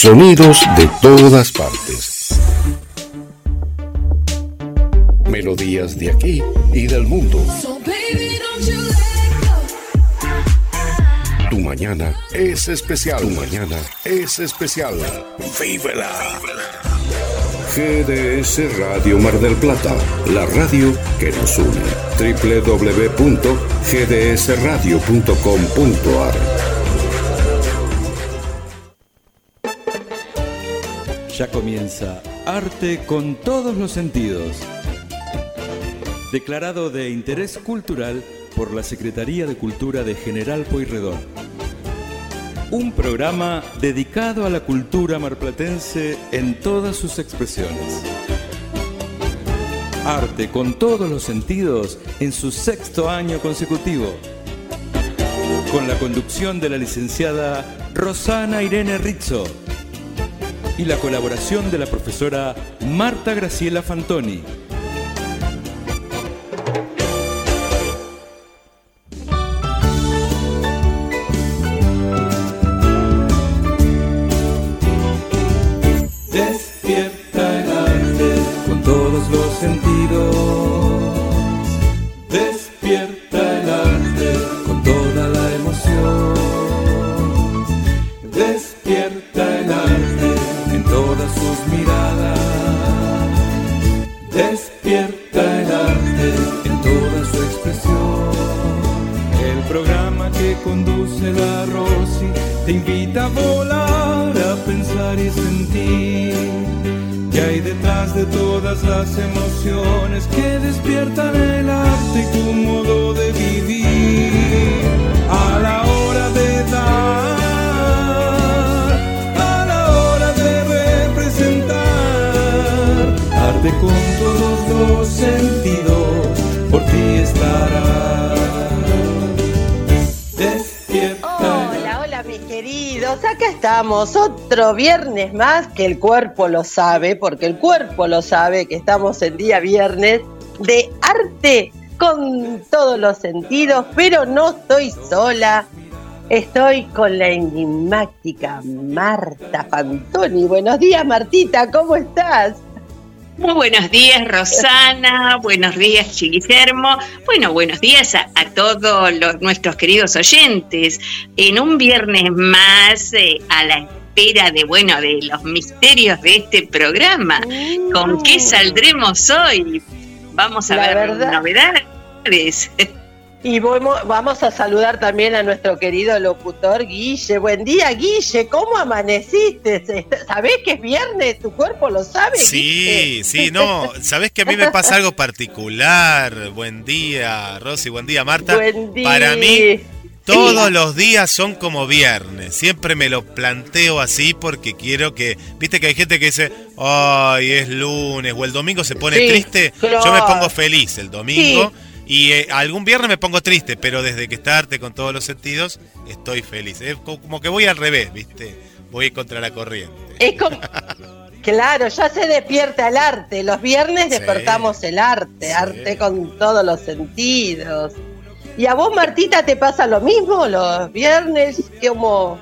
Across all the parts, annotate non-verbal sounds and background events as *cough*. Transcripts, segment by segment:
Sonidos de todas partes. Melodías de aquí y del mundo. Tu mañana es especial. Tu mañana es especial. Vívela. GDS Radio Mar del Plata, la radio que nos une. www.gdsradio.com.ar Ya comienza Arte con todos los sentidos. Declarado de interés cultural por la Secretaría de Cultura de General Pueyrredón. Un programa dedicado a la cultura marplatense en todas sus expresiones. Arte con todos los sentidos en su sexto año consecutivo. Con la conducción de la licenciada Rosana Irene Rizzo y la colaboración de la profesora Marta Graciela Fantoni. Viernes más que el cuerpo lo sabe, porque el cuerpo lo sabe que estamos el día viernes de arte con todos los sentidos, pero no estoy sola, estoy con la enigmática Marta Fantoni. Buenos días Martita, ¿cómo estás? Muy buenos días, Rosana. buenos días, Guillermo. Bueno, buenos días a, todos los, nuestros queridos oyentes. En un viernes más, eh, a la espera de, bueno, de los misterios de este programa. ¿Con qué saldremos hoy? Vamos a La ver verdad- novedades. Y vamos, vamos a saludar también a nuestro querido locutor Guille. Buen día, Guille. ¿Cómo amaneciste? *laughs* ¿Sabés que es viernes? ¿Tu cuerpo lo sabe? Sí, Guille? sí, no, sabes que a mí me pasa algo particular. Buen día, Rosy, buen día, Marta. Buen día. Para mí, todos los días son como viernes. Siempre me lo planteo así porque quiero que. Viste que hay gente que dice, ay, es lunes, o el domingo se pone Sí, triste. claro. Yo me pongo feliz el domingo. Y eh, algún viernes me pongo triste, pero desde que está arte con todos los sentidos, estoy feliz. Es co- como que voy al revés, ¿viste? Voy contra la corriente. Es como... *laughs* Claro, ya se despierta el arte. Los viernes Sí. despertamos el arte, Sí. arte con todos los sentidos. ¿Y a vos, Martita, te pasa lo mismo los viernes? ¿Cómo,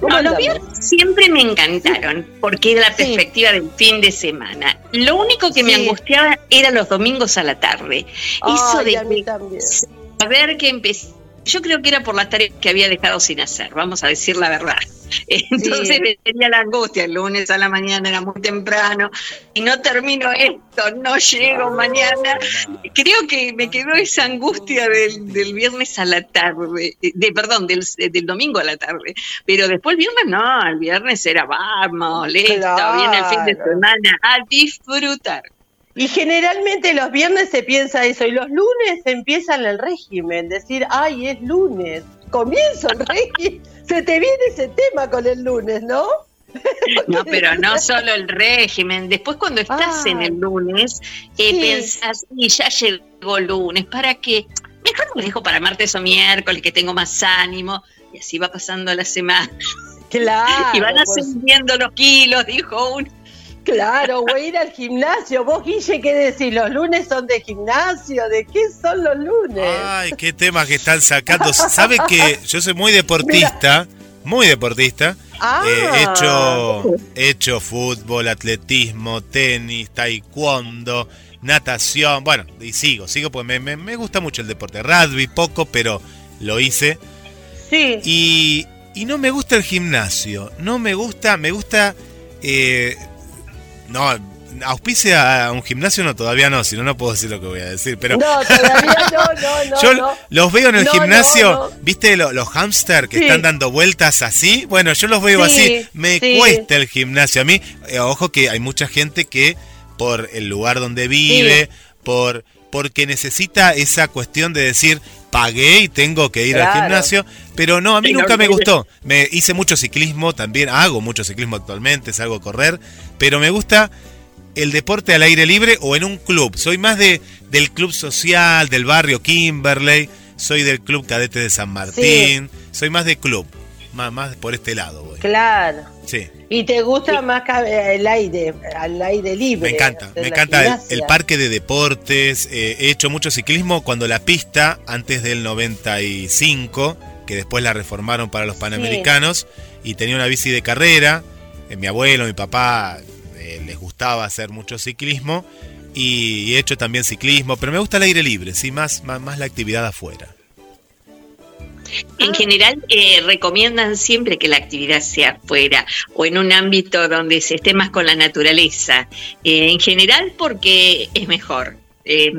cómo No, los viernes siempre me encantaron, porque era la Sí. perspectiva del fin de semana. Lo único que me angustiaba eran los domingos a la tarde. Eso de que- saber que empecé. Yo creo que era por las tareas que había dejado sin hacer, vamos a decir la verdad. *laughs* Entonces Sí. me tenía la angustia, el lunes a la mañana era muy temprano y no termino esto, no llego mañana. Creo que me quedó esa angustia del, del viernes a la tarde, eh, de, perdón, del, del domingo a la tarde. Pero después el viernes no, el viernes era vamos, listo, Claro. viene el fin de semana, a disfrutar. Y generalmente los viernes se piensa eso, y los lunes empiezan el régimen, decir, ay, es lunes, comienzo el régimen, *laughs* se te viene ese tema con el lunes, ¿no? *laughs* No, pero no solo el régimen. Después cuando estás Ah. en el lunes, eh, Sí. pensás, y ya llegó lunes, ¿para qué? Mejor lo dejo para martes o miércoles, que tengo más ánimo. Y así va pasando la semana. Claro, *laughs* y van pues, ascendiendo los kilos, dijo uno. Claro, voy a ir al gimnasio. Vos, Guille, ¿qué decís? ¿Los lunes son de gimnasio? ¿De qué son los lunes? Ay, qué temas que están sacando. ¿Sabe que yo soy muy deportista? Muy deportista. Ah. he, hecho, he hecho fútbol, atletismo, tenis, taekwondo, natación. Bueno, y sigo, sigo porque me, me- me gusta mucho el deporte. Rugby poco, pero lo hice. Sí. Y, y no me gusta el gimnasio. No me gusta, me gusta. eh, no, auspicia a un gimnasio, no, todavía no, si no, no puedo decir lo que voy a decir. Pero No, todavía no, no, no. *laughs* yo no. los veo en el No, gimnasio, no, no. ¿viste lo- los hamsters que Sí. están dando vueltas así? Bueno, yo los veo Sí, así. Me sí. cuesta el gimnasio. A mí, eh, ojo que hay mucha gente que por el lugar donde vive, por porque necesita esa cuestión de decir, pagué y tengo que ir al gimnasio, pero no, a mí Sí, nunca no, me gustó. Me hice mucho ciclismo también, hago mucho ciclismo actualmente, salgo a correr, pero me gusta el deporte al aire libre o en un club. Soy más de del club social, del barrio Kimberley, soy del club cadete de San Martín, soy más de club, más, más por este lado voy. Claro. Sí, Y te gusta más el aire, al aire libre. me encanta, me encanta el parque de deportes, eh, he hecho mucho ciclismo cuando la pista, antes del 95, que después la reformaron para los Panamericanos, y tenía una bici de carrera, eh, mi abuelo, mi papá eh, les gustaba hacer mucho ciclismo, y, he hecho también ciclismo, pero me gusta el aire libre, sí, más, más, más la actividad afuera. En general, eh, recomiendan siempre que la actividad sea afuera o en un ámbito donde se esté más con la naturaleza. Eh, en general, porque es mejor. Eh,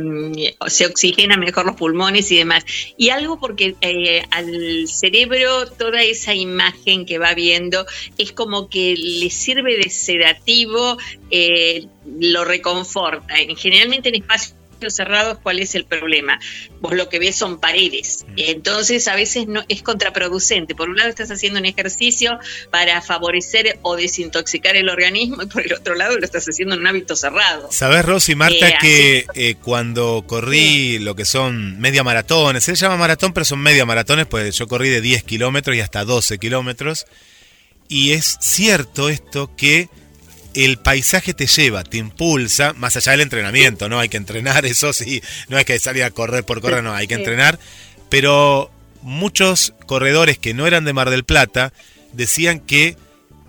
se oxigena mejor los pulmones y demás. Y algo porque eh, al cerebro toda esa imagen que va viendo es como que le sirve de sedativo, eh, lo reconforta. En- Generalmente en espacios cerrados, ¿cuál es el problema? Vos lo que ves son paredes. Entonces a veces no es contraproducente. Por un lado estás haciendo un ejercicio para favorecer o desintoxicar el organismo y por el otro lado lo estás haciendo en un hábito cerrado. ¿Sabés, Rosy Marta, Eh, que eh, cuando corrí lo que son media maratones, se llama maratón, pero son media maratones, pues yo corrí de 10 kilómetros y hasta 12 kilómetros, y es cierto esto que el paisaje te lleva, te impulsa, más allá del entrenamiento, ¿no? Hay que entrenar, *laughs* eso sí, no hay que salir a correr por correr, no, hay que entrenar, pero muchos corredores que no eran de Mar del Plata decían que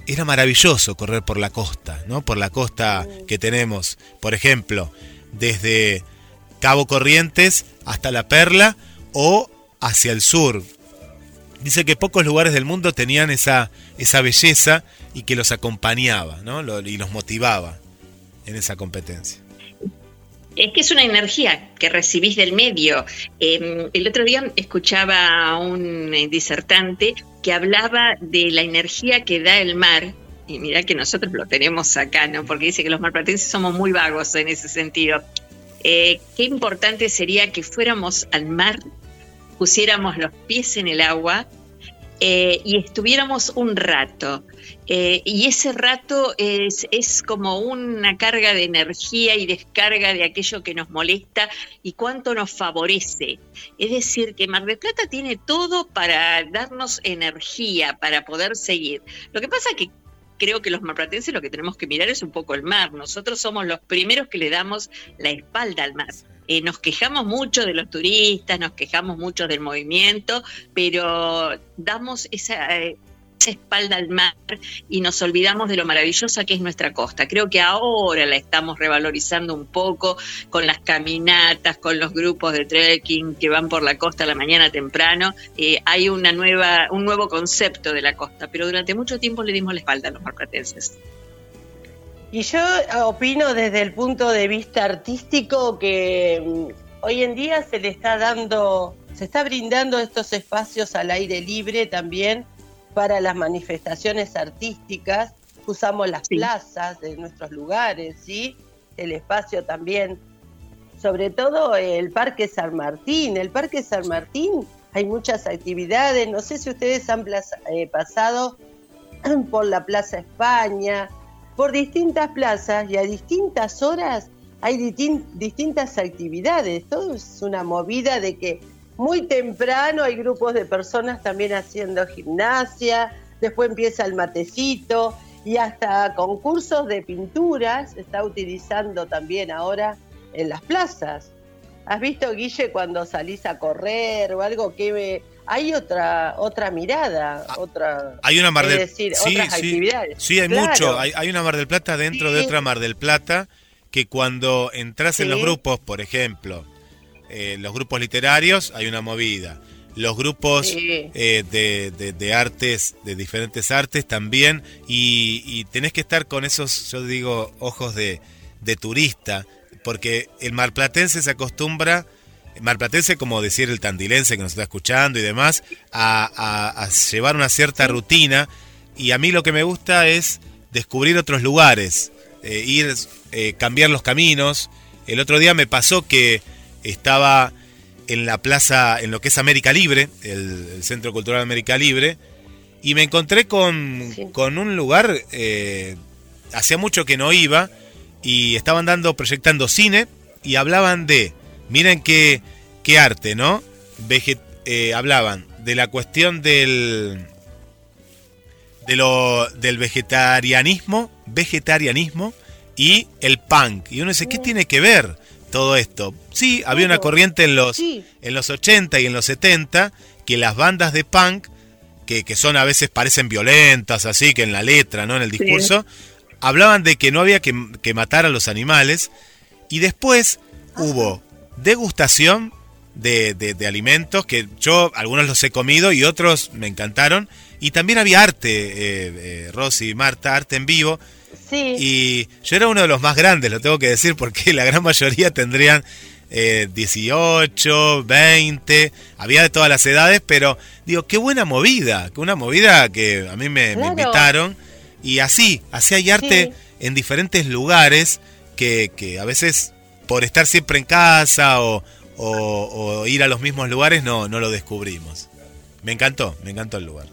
era maravilloso correr por la costa, ¿no? Por la costa que tenemos, por ejemplo, desde Cabo Corrientes hasta La Perla o hacia el sur. Dice que pocos lugares del mundo tenían esa, esa belleza y que los acompañaba, ¿no? Y los motivaba en esa competencia. Es que es una energía que recibís del medio. Eh, el otro día escuchaba a un eh, disertante que hablaba de la energía que da el mar. Y mirá que nosotros lo tenemos acá, ¿no? Porque dice que los marplatenses somos muy vagos en ese sentido. Eh, qué importante sería que fuéramos al mar, pusiéramos los pies en el agua eh, y estuviéramos un rato. Eh, y ese rato es, es como una carga de energía y descarga de aquello que nos molesta y cuánto nos favorece. Es decir, que Mar del Plata tiene todo para darnos energía, para poder seguir. Lo que pasa que creo que los marplatenses lo que tenemos que mirar es un poco el mar. Nosotros somos los primeros que le damos la espalda al mar. Eh, nos quejamos mucho de los turistas, nos quejamos mucho del movimiento, pero damos esa, eh, espalda al mar y nos olvidamos de lo maravillosa que es nuestra costa. Creo que ahora la estamos revalorizando un poco con las caminatas, con los grupos de trekking que van por la costa a la mañana temprano. Eh, hay una nueva, un nuevo concepto de la costa, pero durante mucho tiempo le dimos la espalda a los marplatenses. Y yo opino desde el punto de vista artístico que mm, hoy en día se le está dando, se está brindando estos espacios al aire libre también para las manifestaciones artísticas. Usamos las Sí. plazas de nuestros lugares, ¿sí? El espacio también, sobre todo el Parque San Martín. El Parque San Martín hay muchas actividades, no sé si ustedes han plaza- eh, pasado *clears throat* por la Plaza España, por distintas plazas y a distintas horas hay distin- distintas actividades. Todo es una movida de que muy temprano hay grupos de personas también haciendo gimnasia, después empieza el matecito y hasta concursos de pinturas se está utilizando también ahora en las plazas. ¿Has visto, Guille, cuando salís a correr o algo que me- hay otra otra mirada, ah, otra hay una Mar del decir, otras actividades. Sí, hay mucho, hay, hay, una Mar del Plata dentro de otra Mar del Plata que cuando entras en los grupos, por ejemplo, eh, los grupos literarios, hay una movida. Los grupos eh, de, de, artes, de diferentes artes también, y, tenés que estar con esos, yo digo, ojos de, de turista, porque el marplatense se acostumbra marplatense, como decir el tandilense que nos está escuchando y demás, a, llevar una cierta rutina. Y a mí lo que me gusta es descubrir otros lugares, eh, ir, eh, cambiar los caminos. El otro día me pasó que estaba en la plaza, en lo que es América Libre, el, Centro Cultural América Libre, y me encontré con, con un lugar, eh, hacía mucho que no iba, y estaban dando, proyectando cine, y hablaban de Miren qué, qué arte, ¿no? Eh, hablaban de la cuestión del, de lo, del vegetarianismo, vegetarianismo y el punk. Y uno dice, ¿qué tiene que ver todo esto? Sí, había una corriente en los, en los 80 y en los 70 que las bandas de punk, que, que, son a veces parecen violentas, así que en la letra, ¿no? En el discurso, hablaban de que no había que, que matar a los animales. Y después hubo degustación de, de, alimentos que yo algunos los he comido y otros me encantaron. Y también había arte, eh, eh, Rosy y Marta, arte en vivo. Sí. Y yo era uno de los más grandes, lo tengo que decir, porque la gran mayoría tendrían eh, 18, 20, había de todas las edades, pero digo, qué buena movida, que una movida que a mí me, invitaron. Y así, así hay arte en diferentes lugares que, que a veces por estar siempre en casa o, ir a los mismos lugares no, no lo descubrimos. Me encantó, me encantó el lugar.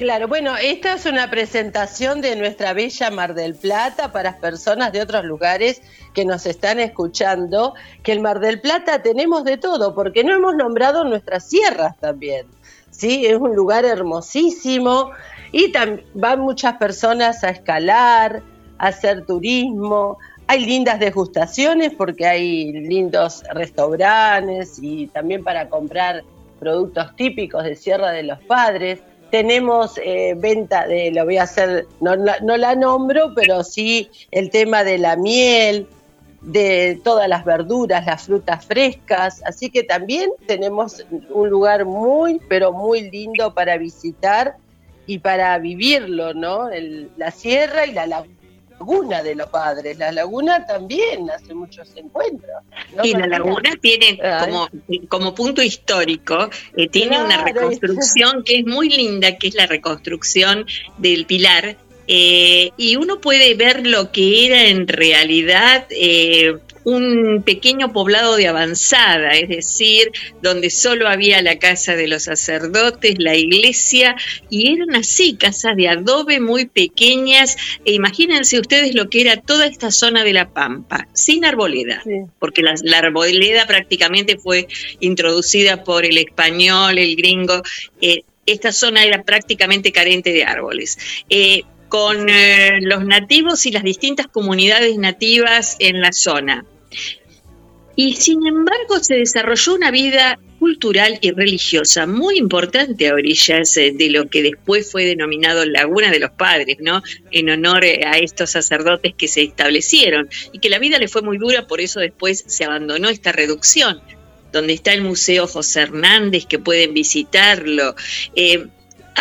Claro, bueno, esta es una presentación de nuestra bella Mar del Plata para personas de otros lugares que nos están escuchando, que el Mar del Plata tenemos de todo, porque no hemos nombrado nuestras sierras también. ¿sí? Es un lugar hermosísimo y van muchas personas a escalar, a hacer turismo, hay lindas degustaciones porque hay lindos restaurantes y también para comprar productos típicos de Sierra de los Padres. Tenemos eh, venta de, lo voy a hacer, no, no la nombro, pero sí el tema de la miel, de todas las verduras, las frutas frescas, así que también tenemos un lugar muy, pero muy lindo para visitar y para vivirlo, ¿no? la sierra y la laguna laguna de los padres. La laguna también hace muchos encuentros. Y la laguna tiene como, como punto histórico, eh, tiene una reconstrucción que es muy linda, que es la reconstrucción del pilar. Eh, y uno puede ver lo que era en realidad eh, un pequeño poblado de avanzada, es decir, donde solo había la casa de los sacerdotes, la iglesia, y eran así, casas de adobe muy pequeñas, e imagínense ustedes lo que era toda esta zona de la Pampa, sin arboleda, porque la, arboleda prácticamente fue introducida por el español, el gringo, eh, esta zona era prácticamente carente de árboles. Eh, con eh, los nativos y las distintas comunidades nativas en la zona. Y sin embargo se desarrolló una vida cultural y religiosa muy importante a orillas eh, de lo que después fue denominado Laguna de los Padres, ¿no? En honor eh, a estos sacerdotes que se establecieron y que la vida le fue muy dura, por eso después se abandonó esta reducción donde está el Museo José Hernández, que pueden visitarlo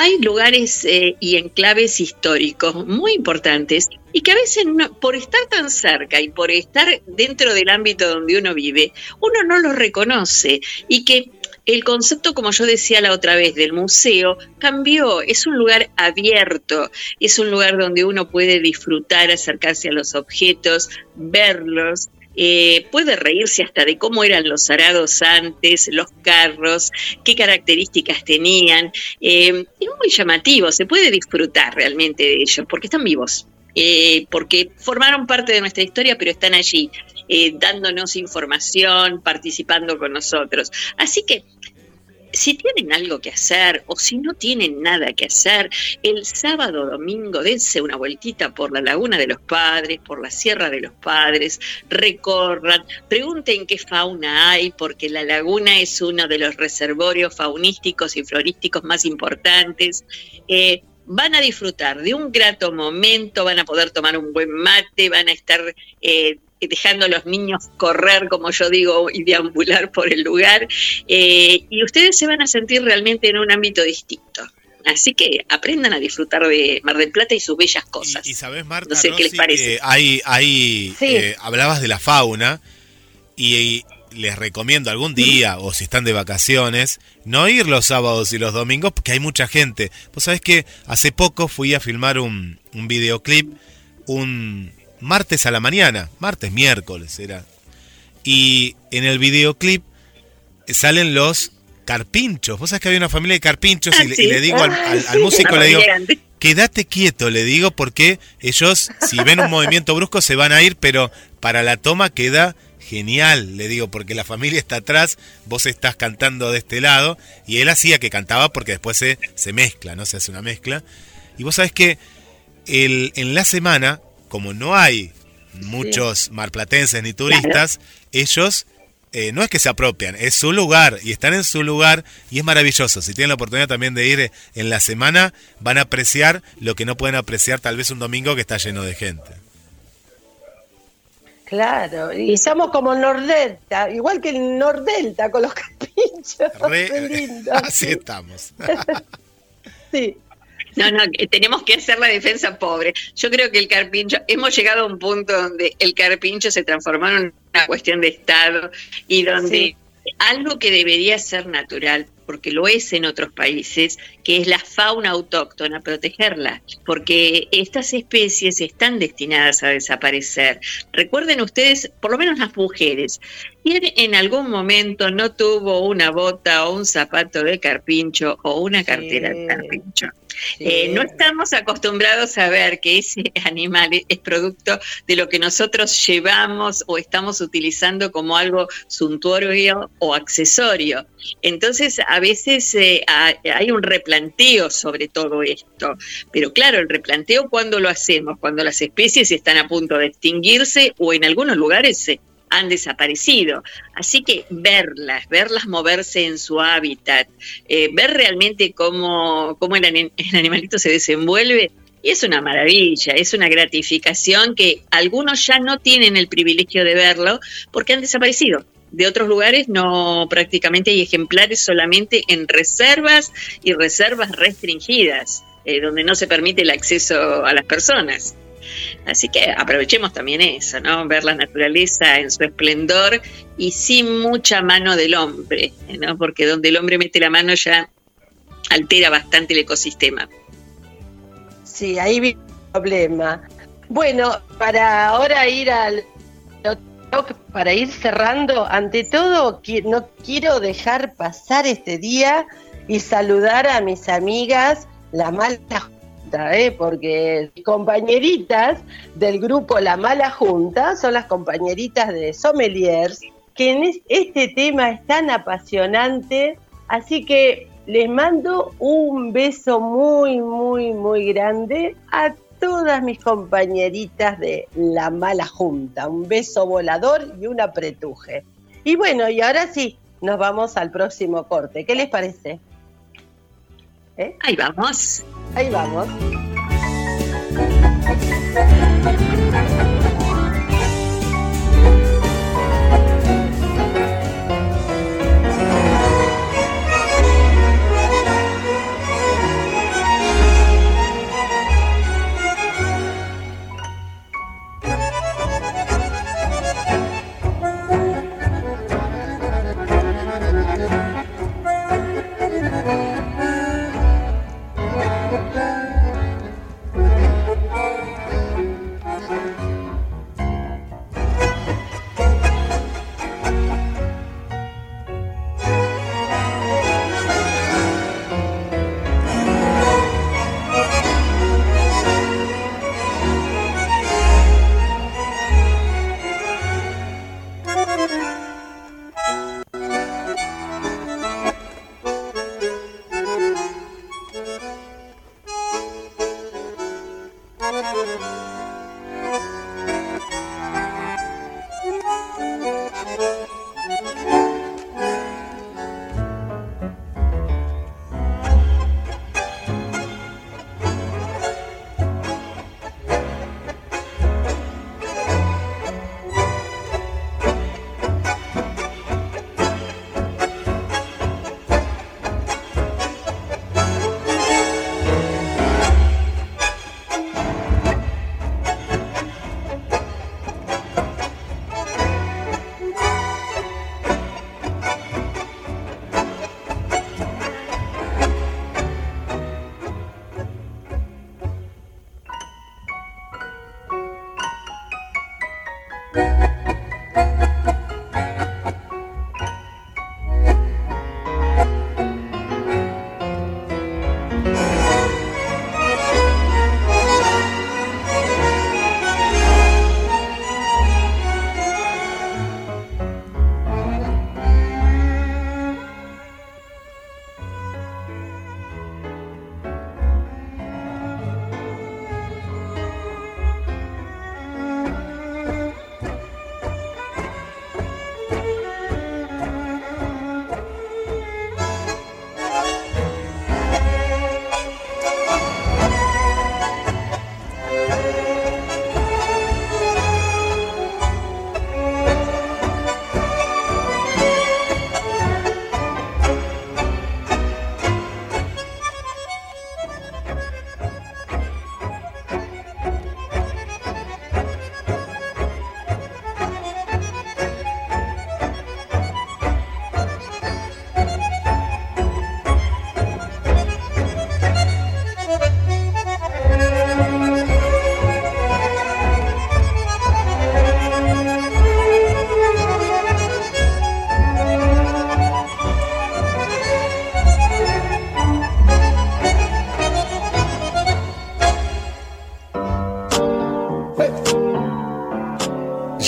hay lugares eh, y enclaves históricos muy importantes y que a veces por estar tan cerca y por estar dentro del ámbito donde uno vive, uno no los reconoce y que el concepto, como yo decía la otra vez, del museo cambió. Es un lugar abierto, es un lugar donde uno puede disfrutar, acercarse a los objetos, verlos, eh, puede reírse hasta de cómo eran los arados antes, los carros, qué características tenían. Eh, es muy llamativo, se puede disfrutar realmente de ellos, porque están vivos. Eh, porque formaron parte de nuestra historia, pero están allí, dándonos información, participando con nosotros. Así que si tienen algo que hacer o si no tienen nada que hacer, el sábado domingo dense una vueltita por la Laguna de los Padres, por la Sierra de los Padres, recorran, pregunten qué fauna hay, porque la laguna es uno de los reservorios faunísticos y florísticos más importantes. Eh, van a disfrutar de un grato momento, van a poder tomar un buen mate, van a estar eh, dejando a los niños correr, como yo digo, y deambular por el lugar, eh, y ustedes se van a sentir realmente en un ámbito distinto. Así que aprendan a disfrutar de Mar del Plata y sus bellas cosas. Y, sabes, Marta, no sé qué les parece. hay, hay eh, hablabas de la fauna y, les recomiendo algún día, o si están de vacaciones, no ir los sábados y los domingos porque hay mucha gente. Vos sabés que hace poco fui a filmar un, un videoclip, un, martes a la mañana, martes, miércoles era. Y en el videoclip salen los carpinchos. Vos sabés que había una familia de carpinchos y, le, ah, digo al, músico, le digo, quédate quieto, le digo, porque ellos, si ven un movimiento brusco, se van a ir, pero para la toma queda genial, le digo, porque la familia está atrás, vos estás cantando de este lado, y él hacía que cantaba porque después se, se mezcla, ¿no? Se hace una mezcla. Y vos sabés que el, en la semana como no hay muchos marplatenses ni turistas, ellos eh, no es que se apropian, es su lugar y están en su lugar y es maravilloso. Si tienen la oportunidad también de ir en la semana, van a apreciar lo que no pueden apreciar tal vez un domingo que está lleno de gente. Claro, y estamos como Nordelta, igual que el Nordelta con los *laughs* capinchos. *laughs* así estamos. *laughs* sí. No, no, tenemos que hacer la defensa pobre. Yo creo que el carpincho, hemos llegado a un punto donde el carpincho se transformó en una cuestión de Estado y donde algo que debería ser natural, porque lo es en otros países, que es la fauna autóctona, protegerla, porque estas especies están destinadas a desaparecer. Recuerden ustedes, por lo menos las mujeres, ¿quién en algún momento no tuvo una bota o un zapato de carpincho o una cartera de carpincho? Eh, no estamos acostumbrados a ver que ese *laughs* animal es producto de lo que nosotros llevamos o estamos utilizando como algo suntuorio o accesorio. Entonces, a veces eh, hay un replanteo sobre todo esto. Pero claro, el replanteo cuando lo hacemos, cuando las especies están a punto de extinguirse o en algunos lugares se han desaparecido. Así que verlas, verlas moverse en su hábitat, eh, ver realmente cómo, cómo el, animalito se desenvuelve, y es una maravilla, es una gratificación que algunos ya no tienen el privilegio de verlo porque han desaparecido. De otros lugares no prácticamente hay ejemplares solamente en reservas y reservas restringidas, eh, donde no se permite el acceso a las personas. Así que aprovechemos también eso, ¿no? Ver la naturaleza en su esplendor y sin mucha mano del hombre, ¿no? Porque donde el hombre mete la mano ya altera bastante el ecosistema. Sí, ahí vi el problema. Bueno, para ahora ir al para ir cerrando, ante todo no quiero dejar pasar este día y saludar a mis amigas, la mala ¿eh? porque compañeritas del grupo La Mala Junta son las compañeritas de Sommeliers, que en este tema es tan apasionante, así que les mando un beso muy, muy, muy grande a todas mis compañeritas de La Mala Junta. Un beso volador y un apretuje. Y bueno, y ahora sí, nos vamos al próximo corte. ¿Qué les parece? ¿Eh? Ahí vamos. Ahí vamos.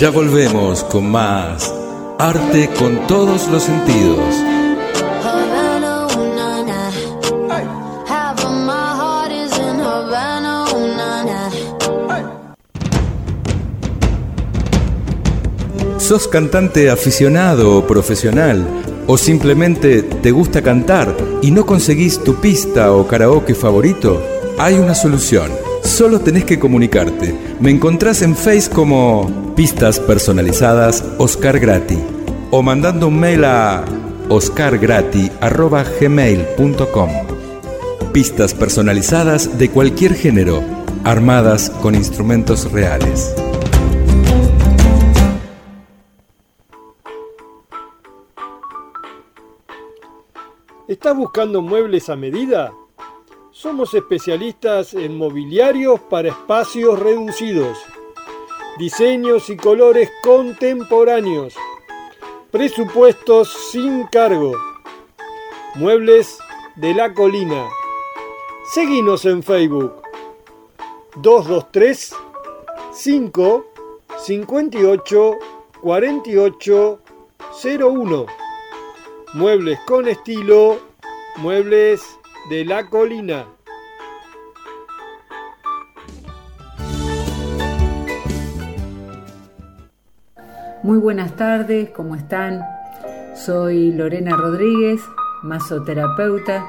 Ya volvemos con más arte con todos los sentidos. ¿Sos cantante aficionado o profesional? ¿O simplemente te gusta cantar y no conseguís tu pista o karaoke favorito? Hay una solución. Solo tenés que comunicarte. Me encontrás en Face como pistas personalizadas Oscar Grati o mandando un mail a oscargrati.gmail.com Pistas personalizadas de cualquier género, armadas con instrumentos reales. ¿Estás buscando muebles a medida? Somos especialistas en mobiliarios para espacios reducidos diseños y colores contemporáneos, presupuestos sin cargo, muebles de la colina. Seguimos en Facebook 223 5 58 48 01. Muebles con estilo, muebles de la colina. Muy buenas tardes, ¿cómo están? Soy Lorena Rodríguez, masoterapeuta,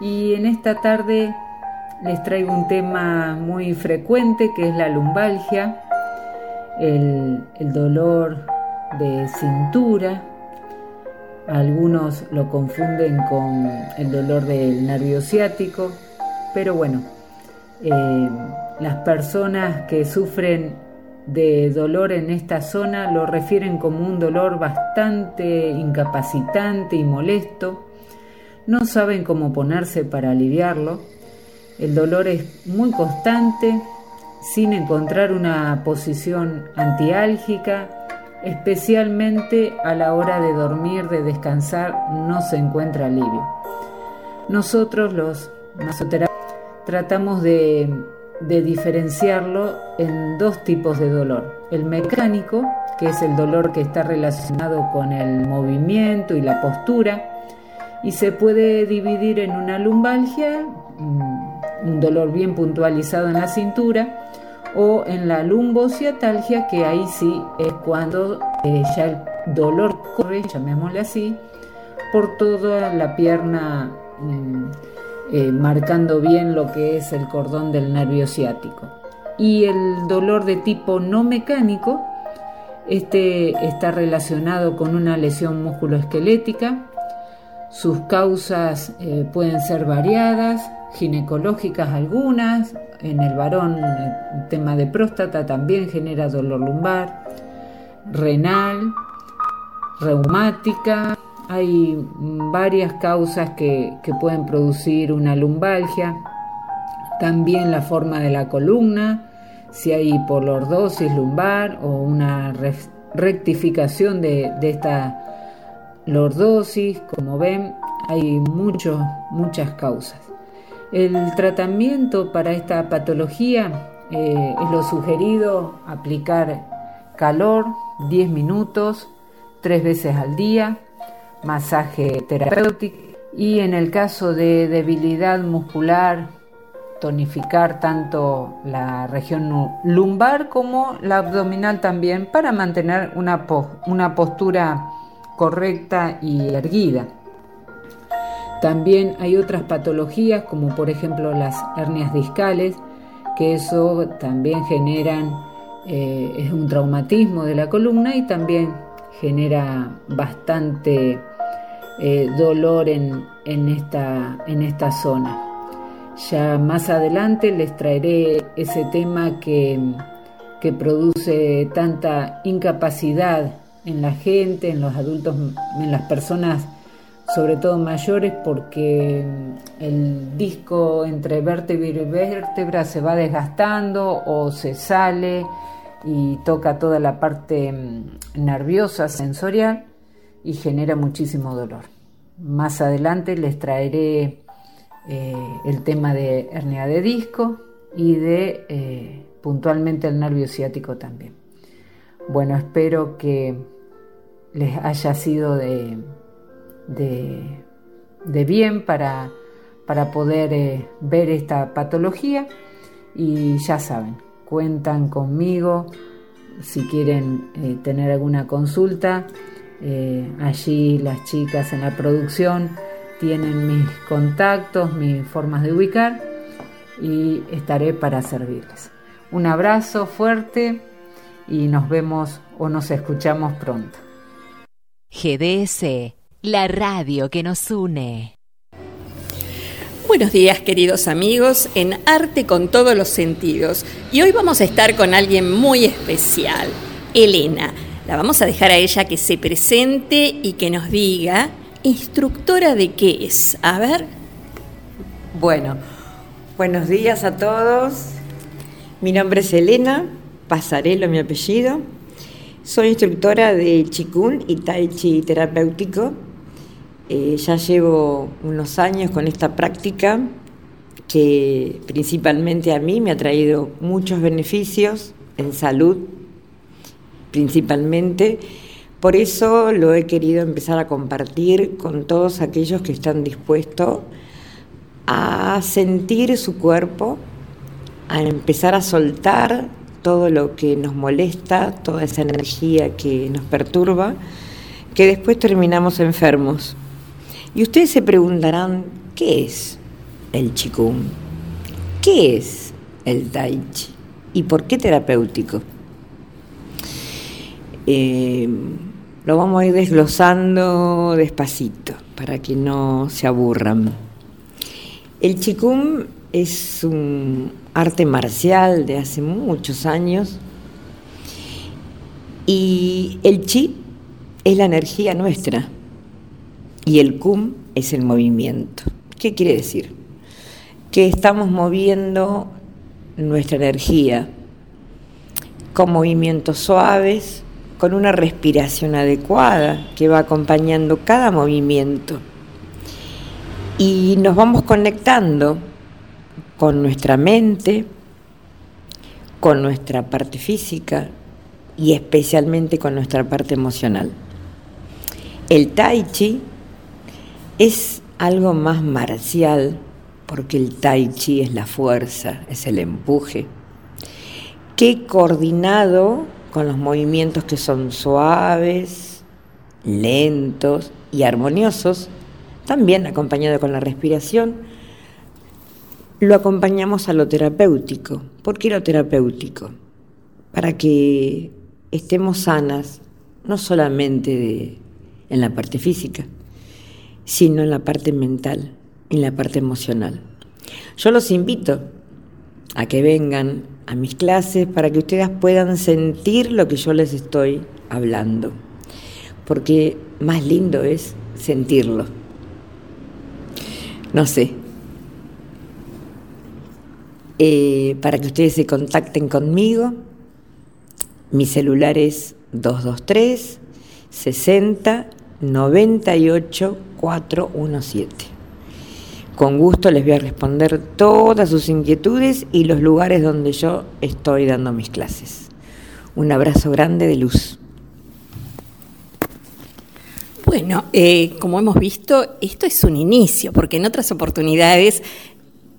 y en esta tarde les traigo un tema muy frecuente que es la lumbalgia, el, dolor de cintura. Algunos lo confunden con el dolor del nervio ciático, pero bueno, eh, las personas que sufren de dolor en esta zona lo refieren como un dolor bastante incapacitante y molesto. No saben cómo ponerse para aliviarlo. El dolor es muy constante, sin encontrar una posición antiálgica, especialmente a la hora de dormir, de descansar, no se encuentra alivio. Nosotros los masoterapeutas tratamos de diferenciarlo en dos tipos de dolor. El mecánico, que es el dolor que está relacionado con el movimiento y la postura, y se puede dividir en una lumbalgia mm, un dolor bien puntualizado en la cintura, o en la lumbociatalgia, que ahí sí es cuando eh, ya el dolor corre, llamémosle así, por toda la pierna, mm, eh, marcando bien lo que es el cordón del nervio ciático. Y el dolor de tipo no mecánico, este está relacionado con una lesión musculoesquelética. Sus causas eh, pueden ser variadas, ginecológicas algunas. En el varón, el tema de próstata también genera dolor lumbar, renal, reumática. Hay varias causas que, que pueden producir una lumbalgia. También la forma de la columna, si hay hipoliordosis lumbar o una rectificación de, esta lordosis, como ven, hay muchas causas. El tratamiento para esta patología eh, es lo sugerido aplicar calor 10 minutos, tres veces al día, masaje terapéutico y en el caso de debilidad muscular tonificar tanto la región lumbar como la abdominal también para mantener una, una postura correcta y erguida. También hay otras patologías como por ejemplo las hernias discales, que eso también generan, eh, es un traumatismo de la columna y también genera bastante eh, dolor en, esta, en esta zona. Ya más adelante les traeré ese tema que, produce tanta incapacidad en la gente, en los adultos, en las personas, sobre todo mayores, porque el disco entre vértebra y vértebra se va desgastando o se sale y toca toda la parte mm, nerviosa, sensorial y genera muchísimo dolor. Más adelante les traeré eh, el tema de hernia de disco y de eh, puntualmente el nervio ciático también. Bueno, espero que les haya sido de, de, bien para, para poder eh, ver esta patología y ya saben, cuentan conmigo si quieren tener alguna consulta. allí las chicas en la producción tienen mis contactos, mis formas de ubicar y estaré para servirles. Un abrazo fuerte y nos vemos o nos escuchamos pronto. GDS, la radio que nos une. Buenos días queridos amigos en Arte con todos los sentidos. Y hoy vamos a estar con alguien muy especial, Elena. La vamos a dejar a ella que se presente y que nos diga ¿Instructora de qué es? A ver. Bueno, buenos días a todos. Mi nombre es Elena Pasarelo, mi apellido. Soy instructora de Chikun y Tai Chi terapéutico. Eh, ya llevo unos años con esta práctica que principalmente a mí me ha traído muchos beneficios en salud, principalmente por eso lo he querido empezar a compartir con todos aquellos que están dispuestos a sentir su cuerpo, a empezar a soltar todo lo que nos molesta, toda esa energía que nos perturba, que después terminamos enfermos. Y ustedes se preguntarán, ¿qué es el Qigong? ¿Qué es el Tai Chi? ¿Y por qué terapéutico? Eh, lo vamos a ir desglosando despacito para que no se aburran. El Qigong es un arte marcial de hace muchos años y el Chi es la energía nuestra y el Kum es el movimiento. ¿Qué quiere decir? Que estamos moviendo nuestra energía con movimientos suaves, con una respiración adecuada que va acompañando cada movimiento. Y nos vamos conectando con nuestra mente, con nuestra parte física y especialmente con nuestra parte emocional. El tai chi es algo más marcial porque el tai chi es la fuerza, es el empuje, que coordinado con los movimientos que son suaves, lentos y armoniosos, también acompañado con la respiración, lo acompañamos a lo terapéutico. ¿Por qué lo terapéutico? Para que estemos sanas, no solamente en la parte física, sino en la parte mental, en la parte emocional. Yo los invito a que vengan a mis clases para que ustedes puedan sentir lo que yo les estoy hablando, porque más lindo es sentirlo. No sé. Eh, para que ustedes se contacten conmigo, mi celular es 223 60 98 417. Con gusto les voy a responder todas sus inquietudes y los lugares donde yo estoy dando mis clases. Un abrazo grande de luz. Bueno, eh, como hemos visto, esto es un inicio, porque en otras oportunidades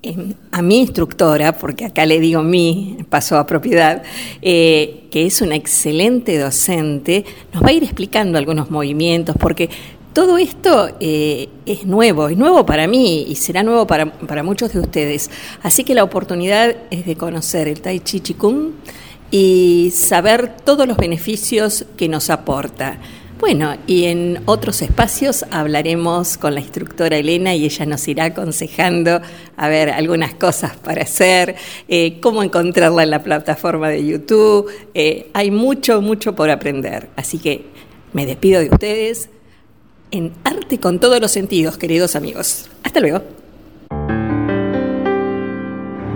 em, a mi instructora, porque acá le digo mi, paso a propiedad, eh, que es una excelente docente, nos va a ir explicando algunos movimientos, porque todo esto eh, es nuevo, es nuevo para mí y será nuevo para, para, muchos de ustedes. Así que la oportunidad es de conocer el Tai Chi Chi y saber todos los beneficios que nos aporta. Bueno, y en otros espacios hablaremos con la instructora Elena y ella nos irá aconsejando a ver algunas cosas para hacer, eh, cómo encontrarla en la plataforma de YouTube. Eh, hay mucho, mucho por aprender. Así que me despido de ustedes en Arte con todos los sentidos, queridos amigos. Hasta luego.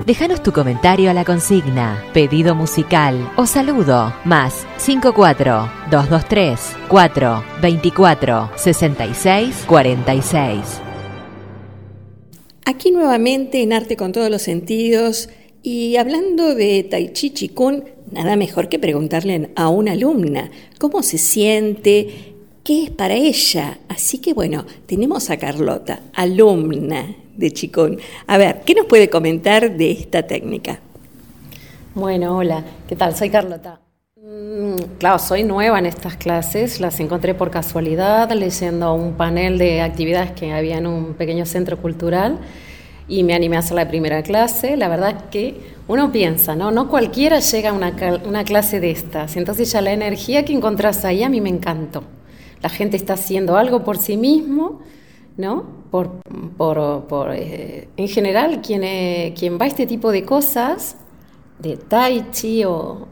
Déjanos tu comentario a la consigna, pedido musical o saludo más 54 223 4 24 66 46. Aquí nuevamente en Arte con todos los sentidos y hablando de Tai Chi Chi Kun, nada mejor que preguntarle a una alumna cómo se siente, qué es para ella. Así que bueno, tenemos a Carlota, alumna de Chicón. A ver, ¿qué nos puede comentar de esta técnica? Bueno, hola, ¿qué tal? Soy Carlota. Mm, claro, soy nueva en estas clases, las encontré por casualidad leyendo un panel de actividades que había en un pequeño centro cultural y me animé a hacer la primera clase. La verdad es que uno piensa, ¿no? No cualquiera llega a una, una clase de estas, entonces ya la energía que encontrás ahí a mí me encantó la gente está haciendo algo por sí mismo, ¿no? Por, por, eh, en general, quien, eh, quien va a este tipo de cosas, de tai chi o,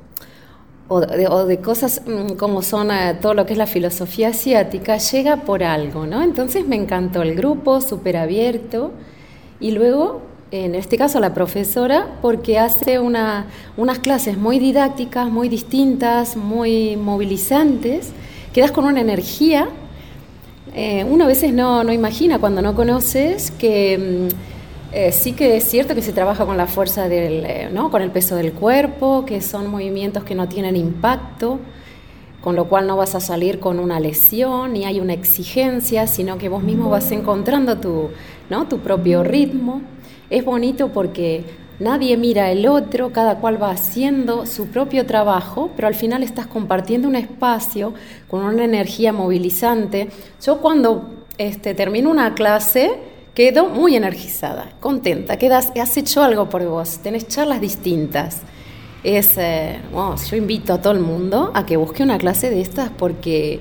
o, de, cosas mm, como son eh, todo lo que es la filosofía asiática, llega por algo, ¿no? Entonces me encantó el grupo, súper abierto, y luego en este caso la profesora, porque hace una, unas clases muy didácticas, muy distintas, muy movilizantes, quedas con una energía. Eh, uno a veces no, no, imagina cuando no conoces que mm, eh, sí que es cierto que se trabaja con la fuerza del, eh, ¿no? con el peso del cuerpo, que son movimientos que no tienen impacto, con lo cual no vas a salir con una lesión ni hay una exigencia, sino que vos mismo vas encontrando tu, ¿no? tu propio ritmo. Es bonito porque Nadie mira el otro, cada cual va haciendo su propio trabajo, pero al final estás compartiendo un espacio con una energía movilizante. Yo cuando este, termino una clase quedo muy energizada, contenta, quedas, has hecho algo por vos, tenés charlas distintas. Es, eh, yo invito a todo el mundo a que busque una clase de estas porque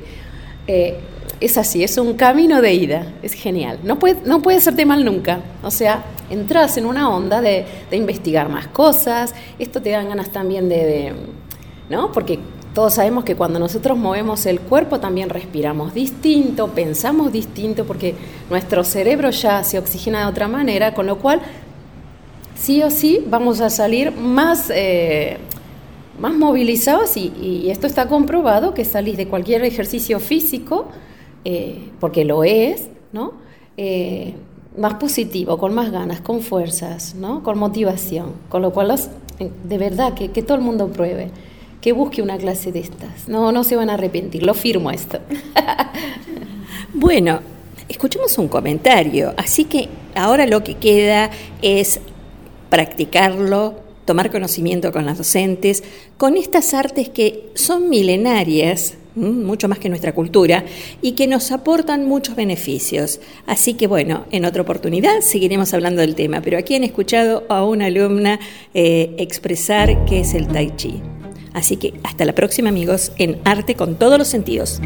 eh, es así, es un camino de ida, es genial. No puede, no puede hacerte mal nunca. O sea, entras en una onda de, investigar más cosas, esto te dan ganas también de, ¿no? Porque todos sabemos que cuando nosotros movemos el cuerpo también respiramos distinto, pensamos distinto, porque nuestro cerebro ya se oxigena de otra manera, con lo cual sí o sí vamos a salir más, eh, más movilizados y, esto está comprobado que salís de cualquier ejercicio físico, eh, porque lo es, ¿no? Eh, más positivo, con más ganas, con fuerzas, ¿no? con motivación. Con lo cual, de verdad, que, que, todo el mundo pruebe, que busque una clase de estas. No, no se van a arrepentir, lo firmo esto. *laughs* bueno, escuchemos un comentario. Así que ahora lo que queda es practicarlo, tomar conocimiento con las docentes, con estas artes que son milenarias, mucho más que nuestra cultura, y que nos aportan muchos beneficios. Así que bueno, en otra oportunidad seguiremos hablando del tema, pero aquí han escuchado a una alumna eh, expresar qué es el tai chi. Así que hasta la próxima amigos en Arte con todos los sentidos.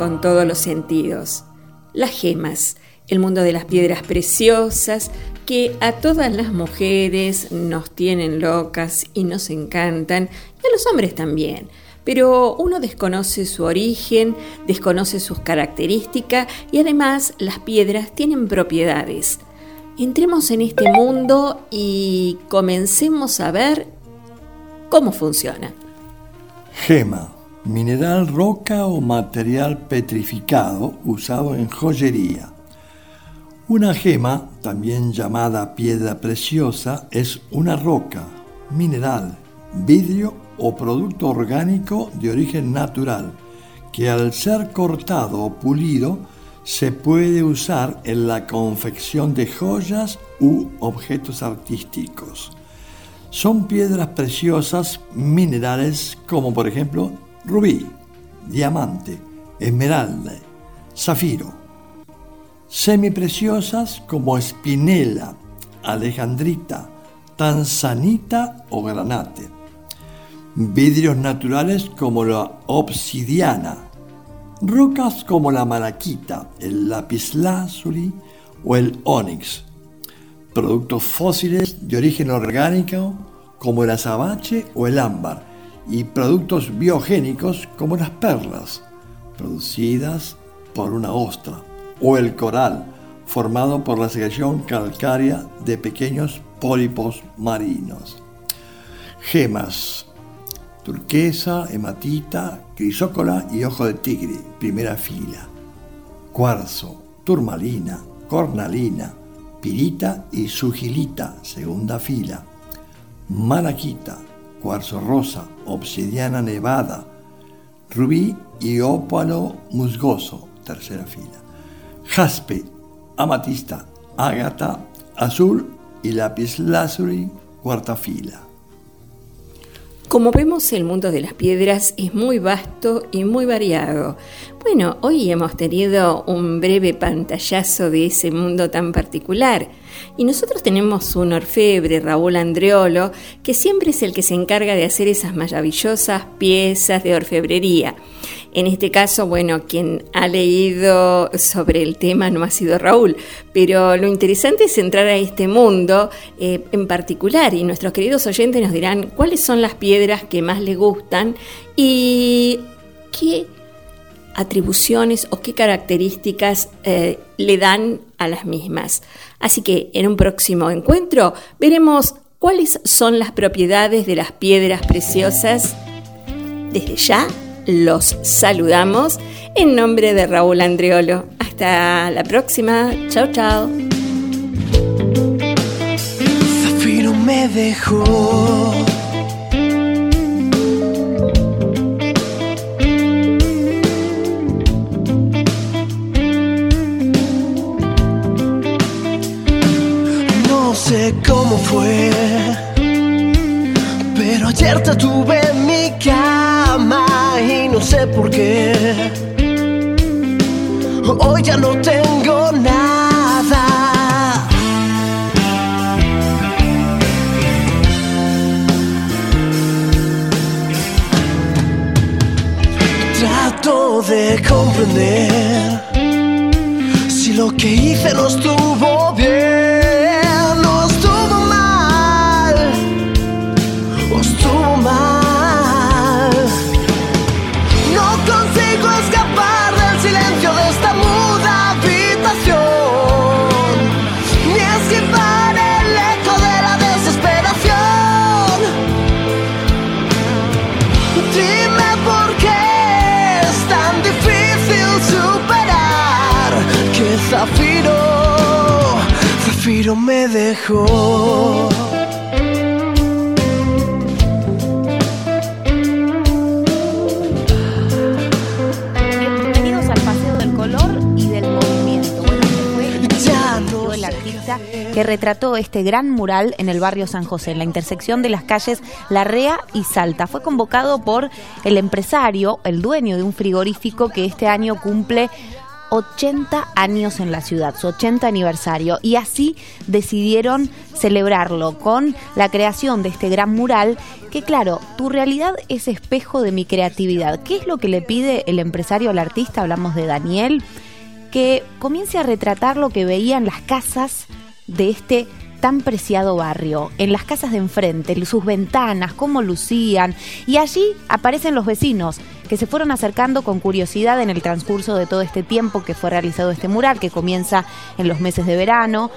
Con todos los sentidos. Las gemas, el mundo de las piedras preciosas que a todas las mujeres nos tienen locas y nos encantan, y a los hombres también. Pero uno desconoce su origen, desconoce sus características y además las piedras tienen propiedades. Entremos en este mundo y comencemos a ver cómo funciona. Gema mineral roca o material petrificado usado en joyería. Una gema, también llamada piedra preciosa, es una roca, mineral, vidrio o producto orgánico de origen natural que al ser cortado o pulido se puede usar en la confección de joyas u objetos artísticos. Son piedras preciosas minerales como por ejemplo rubí, diamante, esmeralda, zafiro. Semipreciosas como espinela, alejandrita, tanzanita o granate. Vidrios naturales como la obsidiana. Rocas como la malaquita, el lapislázuli o el ónix. Productos fósiles de origen orgánico como el azabache o el ámbar. Y productos biogénicos como las perlas, producidas por una ostra. O el coral, formado por la secreción calcárea de pequeños pólipos marinos. Gemas, turquesa, hematita, crisócola y ojo de tigre, primera fila. Cuarzo, turmalina, cornalina, pirita y sugilita, segunda fila. Malaquita, cuarzo rosa, obsidiana nevada, rubí y ópalo musgoso, tercera fila. Jaspe, amatista, ágata, azul y lápiz lazuli, cuarta fila. Como vemos, el mundo de las piedras es muy vasto y muy variado. Bueno, hoy hemos tenido un breve pantallazo de ese mundo tan particular. Y nosotros tenemos un orfebre, Raúl Andreolo, que siempre es el que se encarga de hacer esas maravillosas piezas de orfebrería. En este caso, bueno, quien ha leído sobre el tema no ha sido Raúl, pero lo interesante es entrar a este mundo eh, en particular y nuestros queridos oyentes nos dirán cuáles son las piedras que más les gustan y qué atribuciones o qué características eh, le dan a las mismas. Así que en un próximo encuentro veremos cuáles son las propiedades de las piedras preciosas. Desde ya los saludamos en nombre de Raúl Andreolo. Hasta la próxima. Chao, chao. Zafiro me dejó. No sé cómo fue, pero ayer te tuve en mi cama y no sé por qué. Hoy ya no tengo nada. Trato de comprender si lo que hice no estuvo bien, me dejó. Bienvenidos al Paseo del Color y del Movimiento. Bueno, este fue Ya no el artista que retrató este gran mural en el barrio San José, en la intersección de las calles Larrea y Salta. Fue convocado por el empresario, el dueño de un frigorífico que este año cumple 80 años en la ciudad, su 80 aniversario, y así decidieron celebrarlo con la creación de este gran mural, que claro, tu realidad es espejo de mi creatividad. ¿Qué es lo que le pide el empresario al artista? Hablamos de Daniel, que comience a retratar lo que veían las casas de este tan preciado barrio, en las casas de enfrente, en sus ventanas, cómo lucían, y allí aparecen los vecinos que se fueron acercando con curiosidad en el transcurso de todo este tiempo que fue realizado este mural, que comienza en los meses de verano,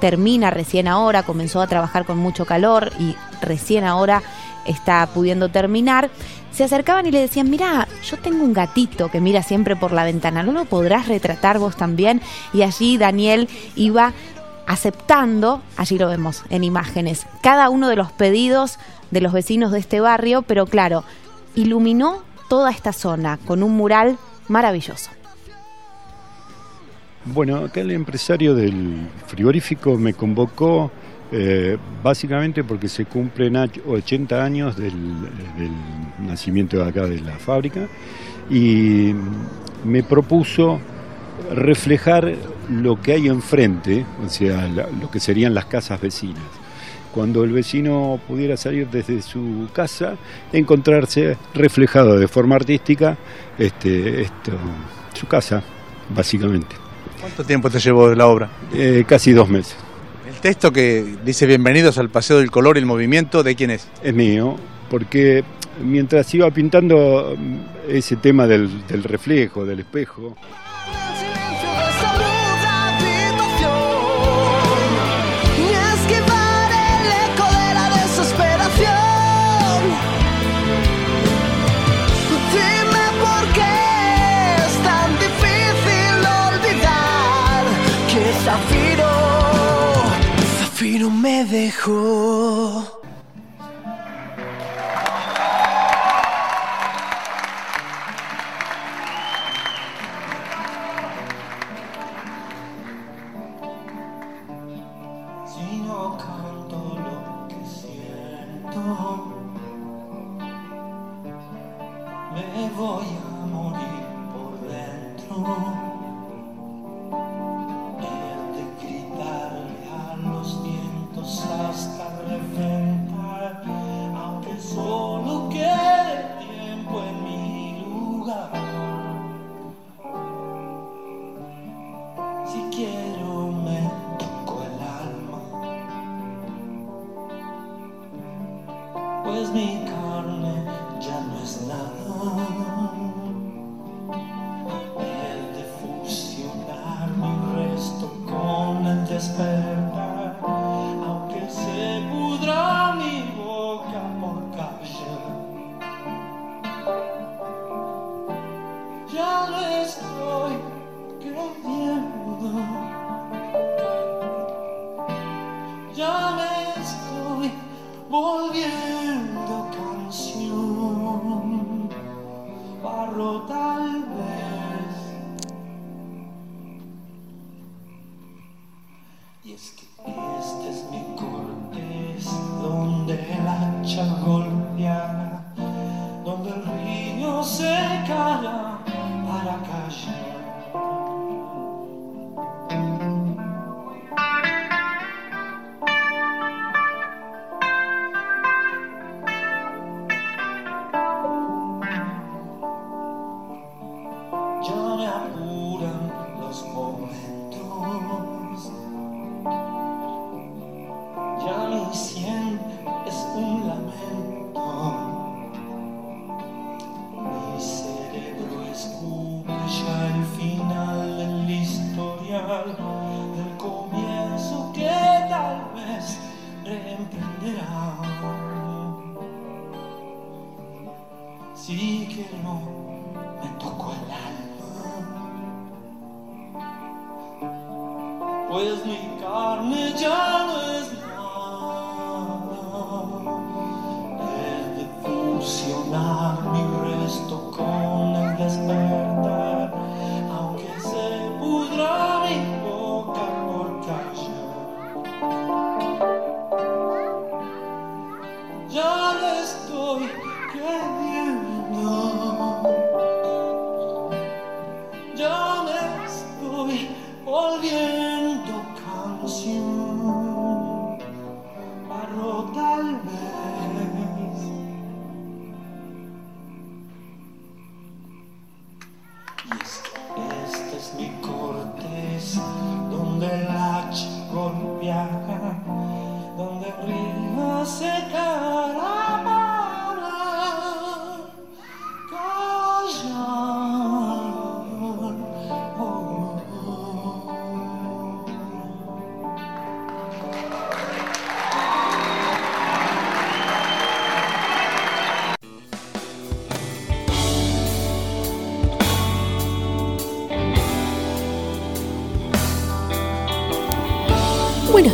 termina recién ahora, comenzó a trabajar con mucho calor y recién ahora está pudiendo terminar, se acercaban y le decían, mira, yo tengo un gatito que mira siempre por la ventana, ¿no lo podrás retratar vos también? Y allí Daniel iba aceptando, allí lo vemos en imágenes, cada uno de los pedidos de los vecinos de este barrio, pero claro, iluminó toda esta zona con un mural maravilloso. Bueno, acá el empresario del frigorífico me convocó eh, básicamente porque se cumplen ach- 80 años del, del nacimiento de acá de la fábrica y me propuso reflejar lo que hay enfrente, o sea, lo que serían las casas vecinas. Cuando el vecino pudiera salir desde su casa, encontrarse reflejado de forma artística este, esto, su casa, básicamente. ¿Cuánto tiempo te llevó la obra? Eh, casi dos meses. El texto que dice bienvenidos al Paseo del Color y el Movimiento, ¿de quién es? Es mío, porque mientras iba pintando ese tema del, del reflejo, del espejo, me Si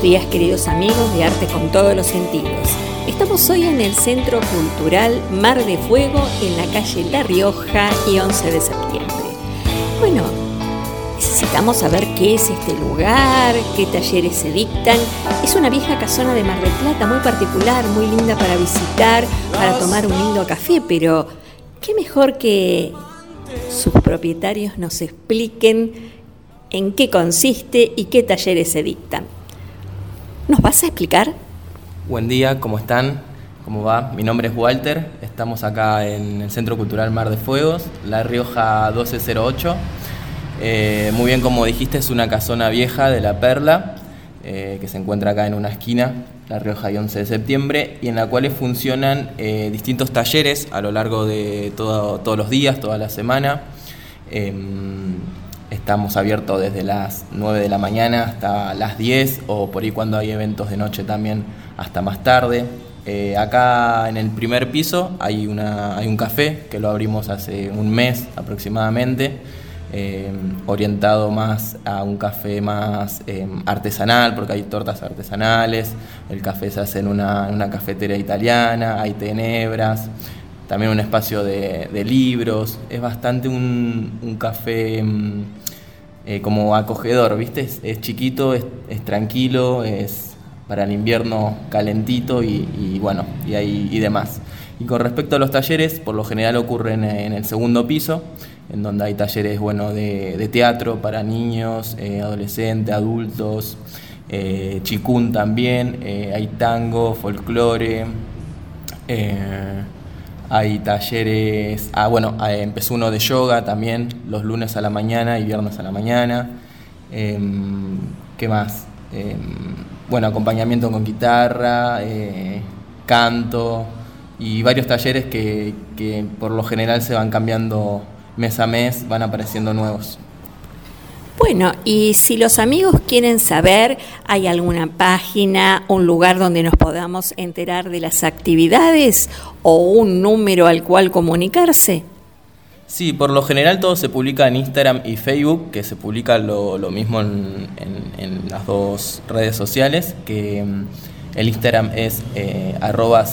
días queridos amigos de Arte con todos los sentidos. Estamos hoy en el Centro Cultural Mar de Fuego en la calle La Rioja y 11 de septiembre. Bueno, necesitamos saber qué es este lugar, qué talleres se dictan. Es una vieja casona de Mar del Plata muy particular, muy linda para visitar, para tomar un lindo café, pero qué mejor que sus propietarios nos expliquen en qué consiste y qué talleres se dictan. ¿Nos vas a explicar? Buen día, ¿cómo están? ¿Cómo va? Mi nombre es Walter, estamos acá en el Centro Cultural Mar de Fuegos, La Rioja 1208. Eh, muy bien, como dijiste, es una casona vieja de La Perla, eh, que se encuentra acá en una esquina, La Rioja y 11 de septiembre, y en la cual funcionan eh, distintos talleres a lo largo de todo- todos los días, toda la semana. Estamos abiertos desde las 9 de la mañana hasta las 10 o por ahí cuando hay eventos de noche también hasta más tarde. Eh, acá en el primer piso hay, una, hay un café que lo abrimos hace un mes aproximadamente, eh, orientado más a un café más eh, artesanal, porque hay tortas artesanales, el café se hace en una, en una cafetera italiana, hay tenebras, también un espacio de, libros, es bastante un, café mm, eh, como acogedor, ¿viste? Es, chiquito, es, tranquilo, es para el invierno calentito y, bueno, y, ahí, y demás. Y con respecto a los talleres, por lo general ocurren en el segundo piso, en donde hay talleres bueno, de, de teatro para niños, eh, adolescentes, adultos, eh, chikun también, eh, hay tango, folclore, hay talleres, ah bueno, eh, empezó uno de yoga también, los lunes a la mañana y viernes a la mañana. Em, ¿Qué más? Em, bueno, acompañamiento con guitarra, eh, canto y varios talleres que, que por lo general se van cambiando mes a mes, van apareciendo nuevos. Bueno, y si los amigos quieren saber, ¿hay alguna página, un lugar donde nos podamos enterar de las actividades o un número al cual comunicarse? Sí, por lo general todo se publica en Instagram y Facebook, que se publica lo, mismo en, las dos redes sociales, que mm, el Instagram es eh, arroba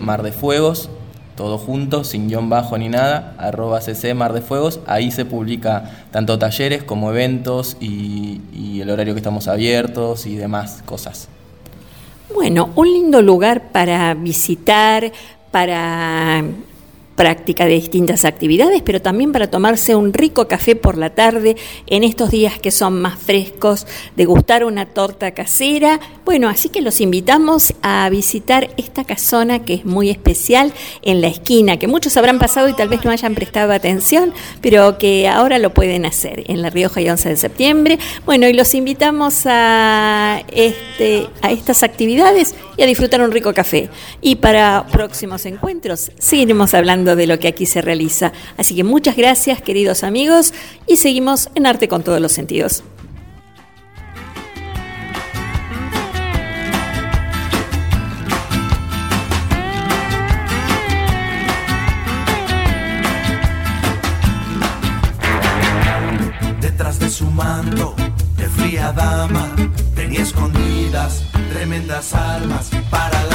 mar de fuegos, todo junto, sin guion bajo ni nada, arroba cc mar de fuegos, ahí se publica tanto talleres como eventos y, y el horario que estamos abiertos y demás cosas. Bueno, un lindo lugar para visitar, para práctica de distintas actividades, pero también para tomarse un rico café por la tarde en estos días que son más frescos, degustar una torta casera. Bueno, así que los invitamos a visitar esta casona que es muy especial en la esquina, que muchos habrán pasado y tal vez no hayan prestado atención, pero que ahora lo pueden hacer en La Rioja y 11 de septiembre. Bueno, y los invitamos a, este, a estas actividades y a disfrutar un rico café. Y para próximos encuentros seguiremos hablando de lo que aquí se realiza. Así que muchas gracias, queridos amigos, y seguimos en Arte con todos los sentidos. Detrás de su manto, de fría dama, tenía escondidas tremendas armas para las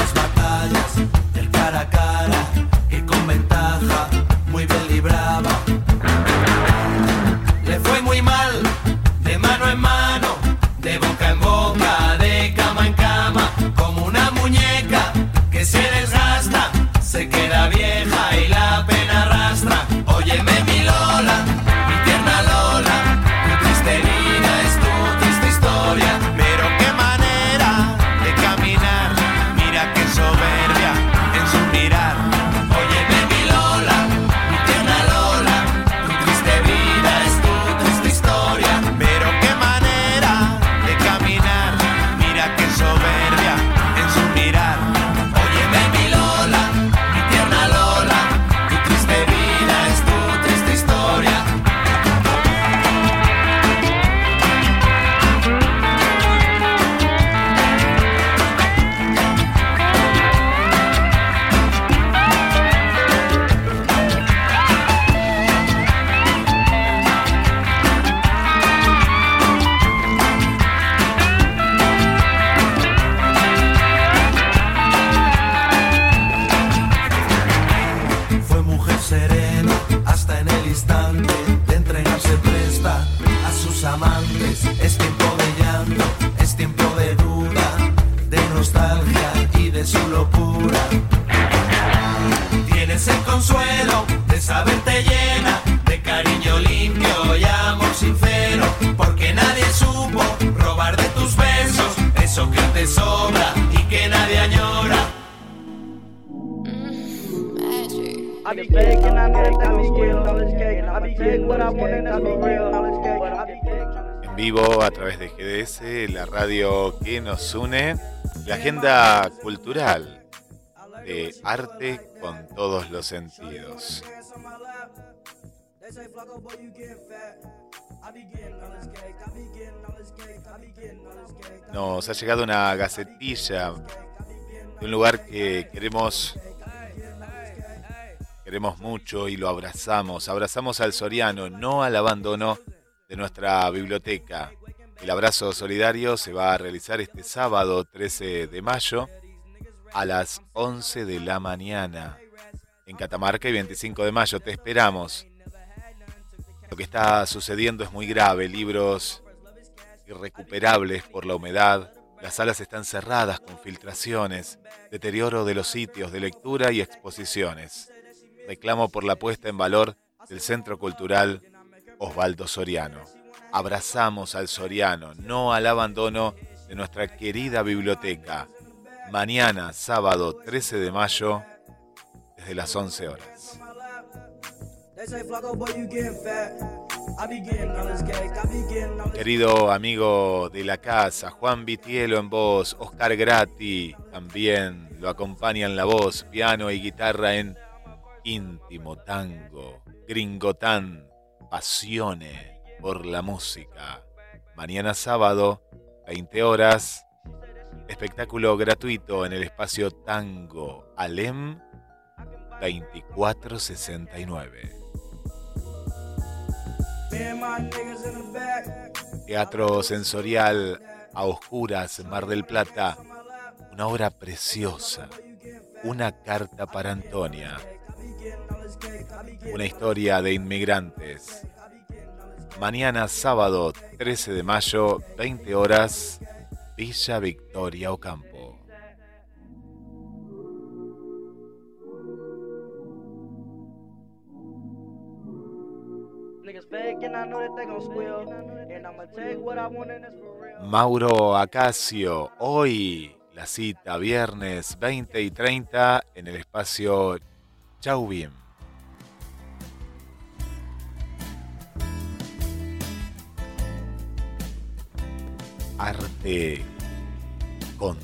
nos une, la agenda cultural de arte con todos los sentidos. Nos ha llegado una gacetilla de un lugar que queremos queremos mucho y lo abrazamos. Abrazamos al Soriano, no al abandono de nuestra biblioteca. El abrazo solidario se va a realizar este sábado 13 de mayo a las 11 de la mañana en Catamarca y 25 de mayo. Te esperamos. Lo que está sucediendo es muy grave. Libros irrecuperables por la humedad. Las salas están cerradas con filtraciones, deterioro de los sitios de lectura y exposiciones. Reclamo por la puesta en valor del Centro Cultural Osvaldo Soriano. Abrazamos al Soriano, no al abandono de nuestra querida biblioteca. Mañana, sábado 13 de mayo, desde las 11 horas. Querido amigo de la casa, Juan Vitielo en voz, Oscar Grati también lo acompaña en la voz, piano y guitarra en íntimo tango, gringotán, pasione por la música. Mañana sábado, 20 horas, espectáculo gratuito en el espacio Tango Alem 2469. Teatro sensorial a oscuras, Mar del Plata, una obra preciosa, una carta para Antonia, una historia de inmigrantes. Mañana sábado 13 de mayo, 20 horas, Villa Victoria Ocampo. Mauro Acacio, hoy la cita, viernes 20 y 30 en el espacio Chauvin. Arte con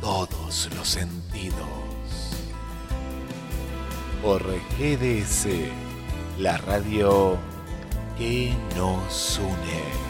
todos los sentidos. Por GDS, la radio que nos une.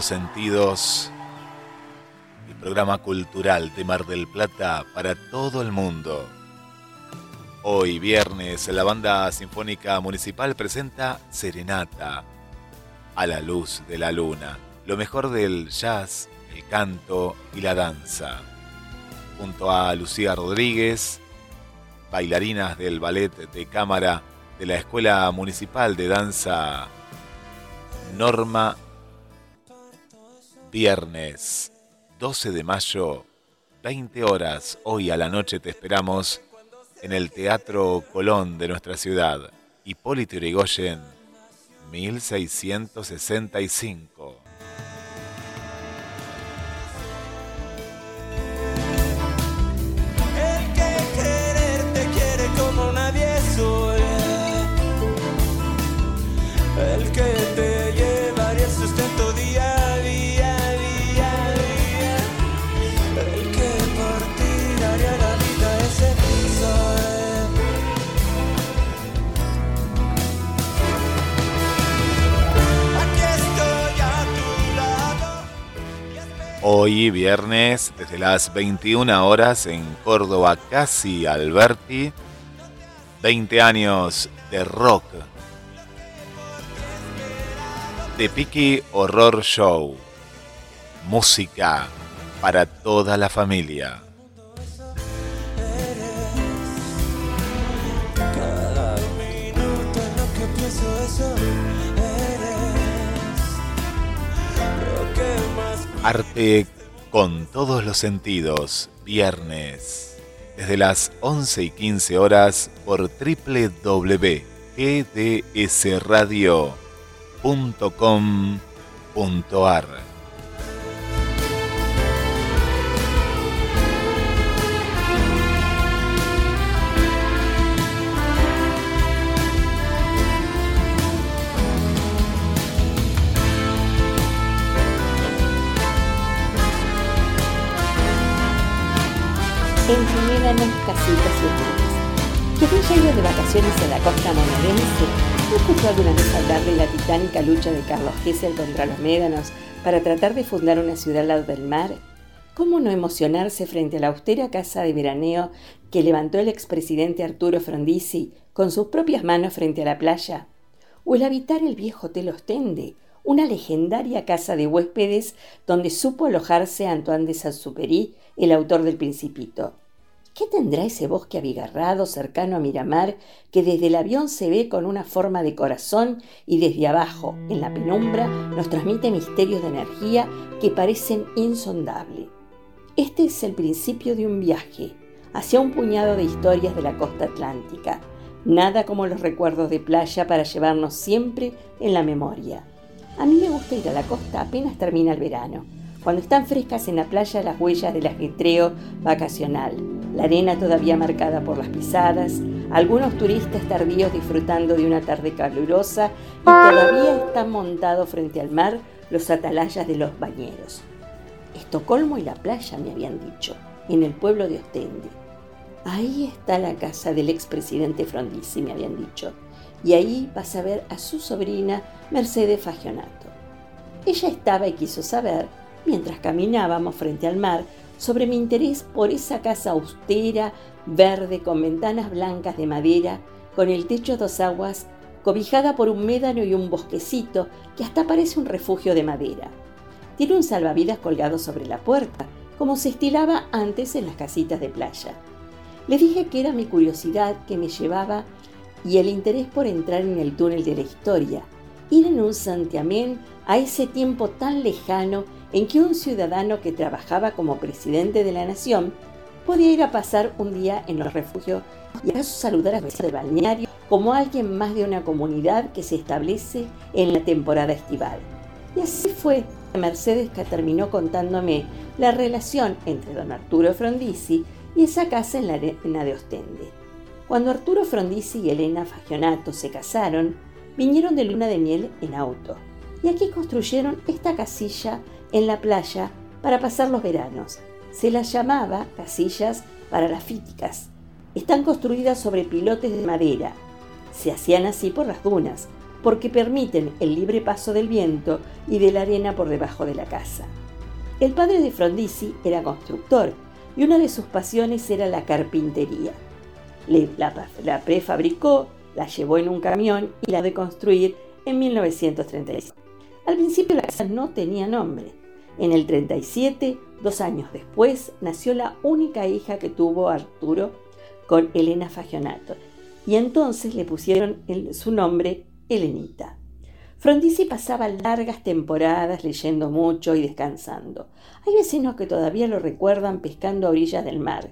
Los sentidos. El programa cultural de Mar del Plata para todo el mundo. Hoy viernes la banda sinfónica municipal presenta Serenata a la luz de la luna. Lo mejor del jazz, el canto y la danza. Junto a Lucía Rodríguez, bailarinas del ballet de cámara de la Escuela Municipal de Danza Norma, viernes 12 de mayo, 20 horas, hoy a la noche te esperamos en el Teatro Colón de nuestra ciudad, Hipólito Yrigoyen, 1665. Hoy, viernes, desde las 21 horas en Córdoba, Casi Alberti, 20 años de rock. The Piki Horror Show. Música para toda la familia. Arte con todos los sentidos, viernes, desde las 11 y 15 horas por www.gdsradio.com.ar. Entre médanos, casitas y hoteles. Quien haya ido de vacaciones a la costa bonaerense, ¿no escuchó alguna vez hablar de la titánica lucha de Carlos Gessel contra los médanos para tratar de fundar una ciudad al lado del mar? ¿Cómo no emocionarse frente a la austera casa de veraneo que levantó el expresidente Arturo Frondizi con sus propias manos frente a la playa? ¿O el habitar el viejo Hotel Ostende, una legendaria casa de huéspedes donde supo alojarse Antoine de Saint-Supéry, el autor del Principito? ¿Qué tendrá ese bosque abigarrado cercano a Miramar que desde el avión se ve con una forma de corazón y desde abajo, en la penumbra, nos transmite misterios de energía que parecen insondables? Este es el principio de un viaje hacia un puñado de historias de la costa atlántica. Nada como los recuerdos de playa para llevarnos siempre en la memoria. A mí me gusta ir a la costa apenas termina el verano, cuando están frescas en la playa las huellas del ajetreo vacacional, la arena todavía marcada por las pisadas, algunos turistas tardíos disfrutando de una tarde calurosa y todavía están montados frente al mar los atalayas de los bañeros. Estocolmo y la playa, me habían dicho, en el pueblo de Ostende. Ahí está la casa del expresidente Frondizi, me habían dicho, y ahí vas a ver a su sobrina Mercedes Fagionato. Ella estaba y quiso saber, mientras caminábamos frente al mar, sobre mi interés por esa casa austera, verde, con ventanas blancas de madera, con el techo a dos aguas, cobijada por un médano y un bosquecito que hasta parece un refugio de madera. Tiene un salvavidas colgado sobre la puerta, como se estilaba antes en las casitas de playa. Le dije que era mi curiosidad que me llevaba y el interés por entrar en el túnel de la historia, ir en un santiamén a ese tiempo tan lejano en que un ciudadano que trabajaba como presidente de la nación podía ir a pasar un día en los refugios y acaso saludar a veces del balneario como alguien más de una comunidad que se establece en la temporada estival. Y así fue. Mercedes que terminó contándome la relación entre don Arturo Frondizi y esa casa en la arena de Ostende. Cuando Arturo Frondizi y Elena Fagionato se casaron, vinieron de luna de miel en auto y aquí construyeron esta casilla en la playa para pasar los veranos. Se las llamaba casillas para las fíticas. Están construidas sobre pilotes de madera. Se hacían así por las dunas, porque permiten el libre paso del viento y de la arena por debajo de la casa. El padre de Frondizi era constructor y una de sus pasiones era la carpintería. La, prefabricó, la llevó en un camión y la de construir en 1936. Al principio la casa no tenía nombre. En el 37, dos años después, nació la única hija que tuvo Arturo con Elena Fagionato, y entonces le pusieron el, su nombre Elenita. Frondizi pasaba largas temporadas leyendo mucho y descansando. Hay vecinos que todavía lo recuerdan pescando a orillas del mar.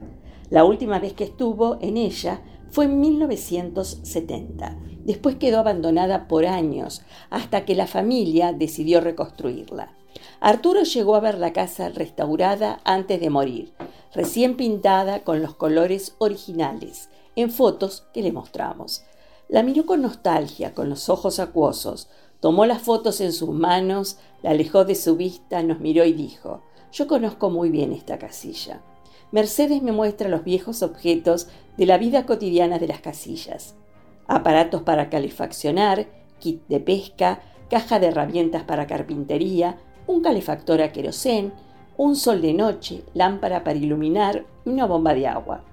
La última vez que estuvo en ella fue en 1970. Después quedó abandonada por años, hasta que la familia decidió reconstruirla. Arturo llegó a ver la casa restaurada antes de morir, recién pintada con los colores originales, en fotos que le mostramos. La miró con nostalgia, con los ojos acuosos, tomó las fotos en sus manos, la alejó de su vista, nos miró y dijo, yo conozco muy bien esta casilla. Mercedes me muestra los viejos objetos de la vida cotidiana de las casillas. Aparatos para calefaccionar, kit de pesca, caja de herramientas para carpintería, un calefactor a querosén, un sol de noche, lámpara para iluminar y una bomba de agua.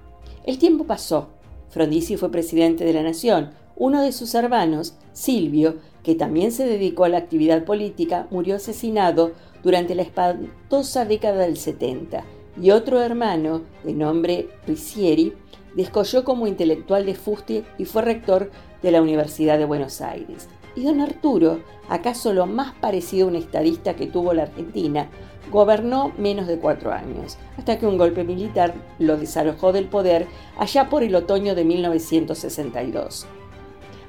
El tiempo pasó. Frondizi fue presidente de la Nación. Uno de sus hermanos, Silvio, que también se dedicó a la actividad política, murió asesinado durante la espantosa década del 70. Y otro hermano, de nombre Ricieri, descolló como intelectual de fuste y fue rector de la Universidad de Buenos Aires. Y don Arturo, acaso lo más parecido a un estadista que tuvo la Argentina, gobernó menos de cuatro años, hasta que un golpe militar lo desalojó del poder allá por el otoño de 1962.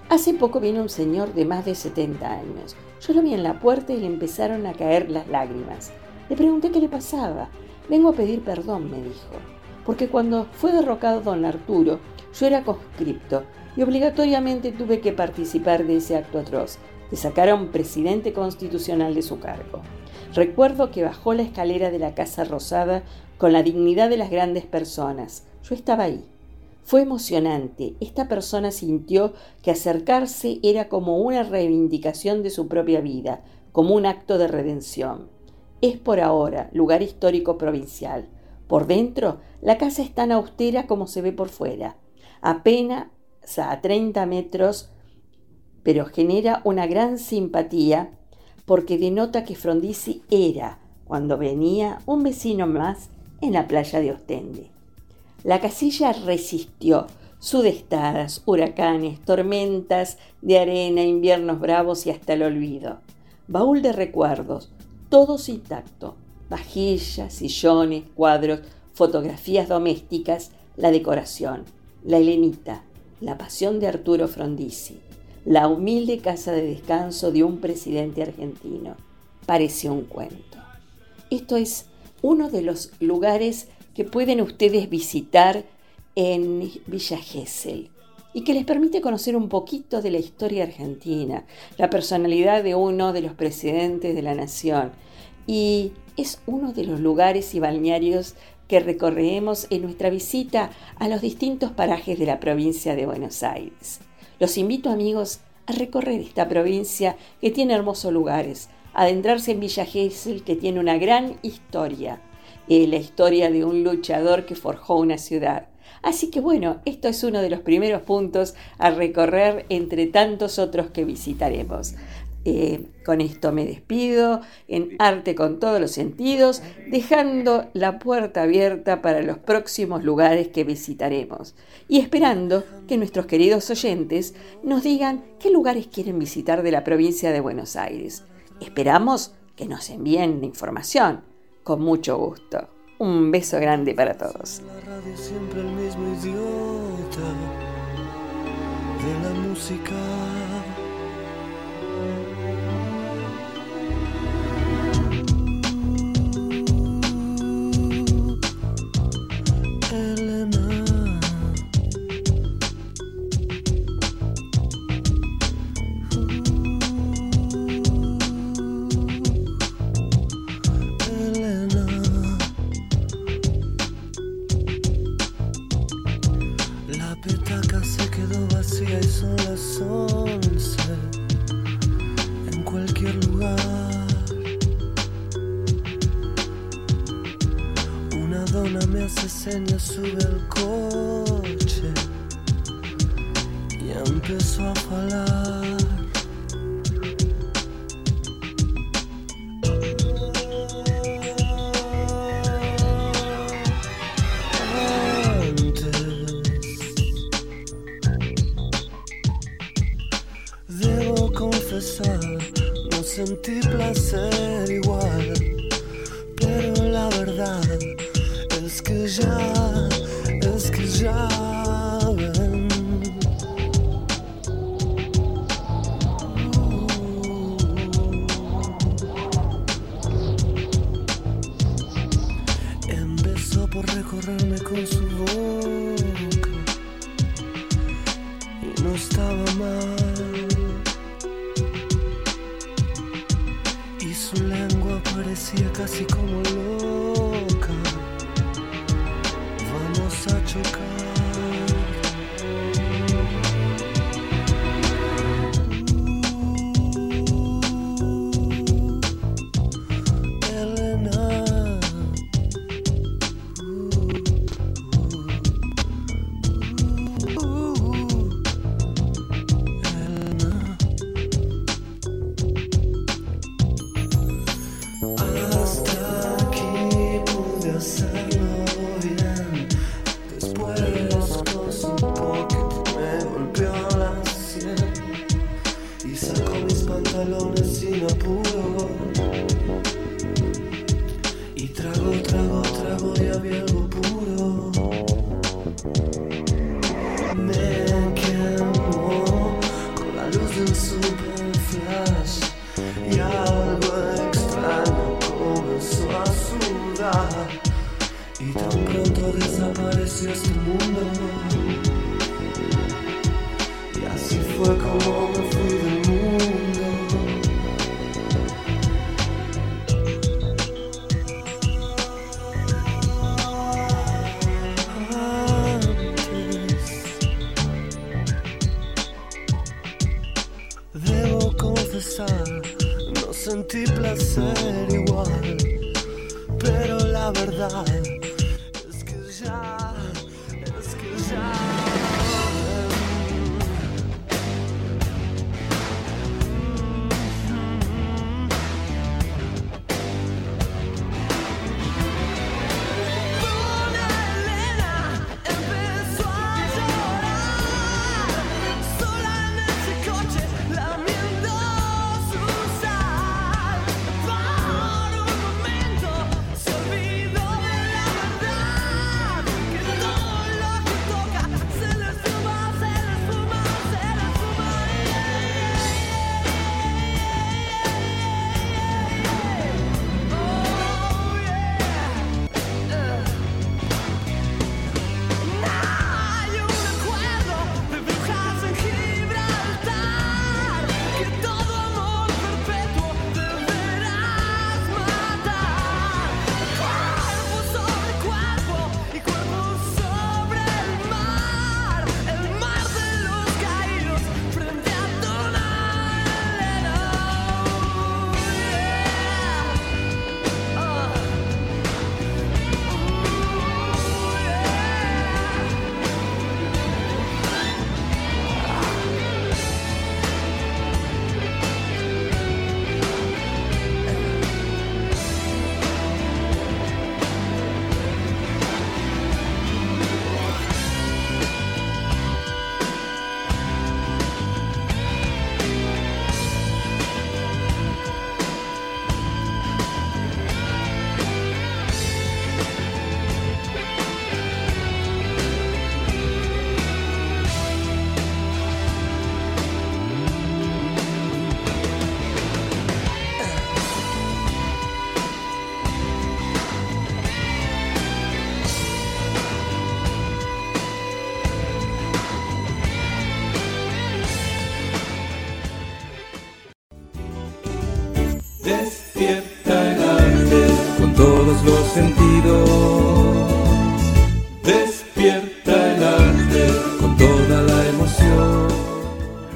Hace poco vino un señor de más de 70 años. Yo lo vi en la puerta y le empezaron a caer las lágrimas. Le pregunté qué le pasaba. Vengo a pedir perdón, me dijo, porque cuando fue derrocado don Arturo, yo era conscripto y obligatoriamente tuve que participar de ese acto atroz, de sacar a un presidente constitucional de su cargo. Recuerdo que bajó la escalera de la Casa Rosada con la dignidad de las grandes personas. Yo estaba ahí. Fue emocionante. Esta persona sintió que acercarse era como una reivindicación de su propia vida, como un acto de redención. Es por ahora lugar histórico provincial. Por dentro, la casa es tan austera como se ve por fuera. Apenas a 30 metros, pero genera una gran simpatía porque denota que Frondizi era, cuando venía, un vecino más en la playa de Ostende. La casilla resistió sudestadas, huracanes, tormentas de arena, inviernos bravos y hasta el olvido. Baúl de recuerdos, todos intacto. Vajillas, sillones, cuadros, fotografías domésticas, la decoración, la Helenita, la pasión de Arturo Frondizi, la humilde casa de descanso de un presidente argentino. Pareció un cuento. Esto es uno de los lugares que pueden ustedes visitar en Villa Gesell y que les permite conocer un poquito de la historia argentina, la personalidad de uno de los presidentes de la nación. Y es uno de los lugares y balnearios que recorremos en nuestra visita a los distintos parajes de la provincia de Buenos Aires. Los invito amigos a recorrer esta provincia que tiene hermosos lugares, adentrarse en Villa Gesell que tiene una gran historia, la historia de un luchador que forjó una ciudad. Así que bueno, esto es uno de los primeros puntos a recorrer entre tantos otros que visitaremos. Eh, con esto me despido en arte con todos los sentidos, dejando la puerta abierta para los próximos lugares que visitaremos y esperando que nuestros queridos oyentes nos digan qué lugares quieren visitar de la provincia de Buenos Aires. Esperamos que nos envíen información con mucho gusto. Un beso grande para todos. La radio la. En cualquier lugar. Una dona me hace señas, sube al coche y empezó a falar. Sentí placer igual, pero la verdad es que ya, Y tan pronto desapareció este mundo. Y así fue como los sentidos. Despierta el arte con toda la emoción.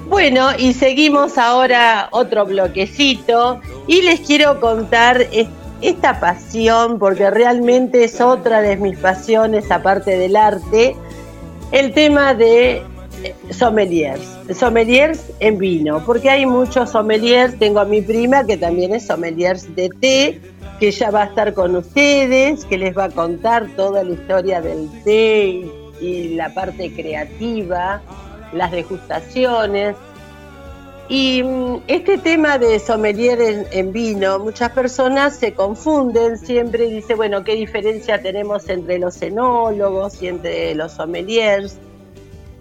Bueno, y seguimos ahora otro bloquecito y les quiero contar es- esta pasión, porque realmente es otra de mis pasiones aparte del arte, el tema de eh, sommeliers, sommeliers en vino, porque hay muchos sommeliers, tengo a mi prima que también es sommeliers de té, que ya va a estar con ustedes, que les va a contar toda la historia del té y, la parte creativa, las degustaciones. Y mm, este tema de sommelier en, en vino, muchas personas se confunden siempre y dicen, bueno, ¿qué diferencia tenemos entre los enólogos y entre los sommeliers?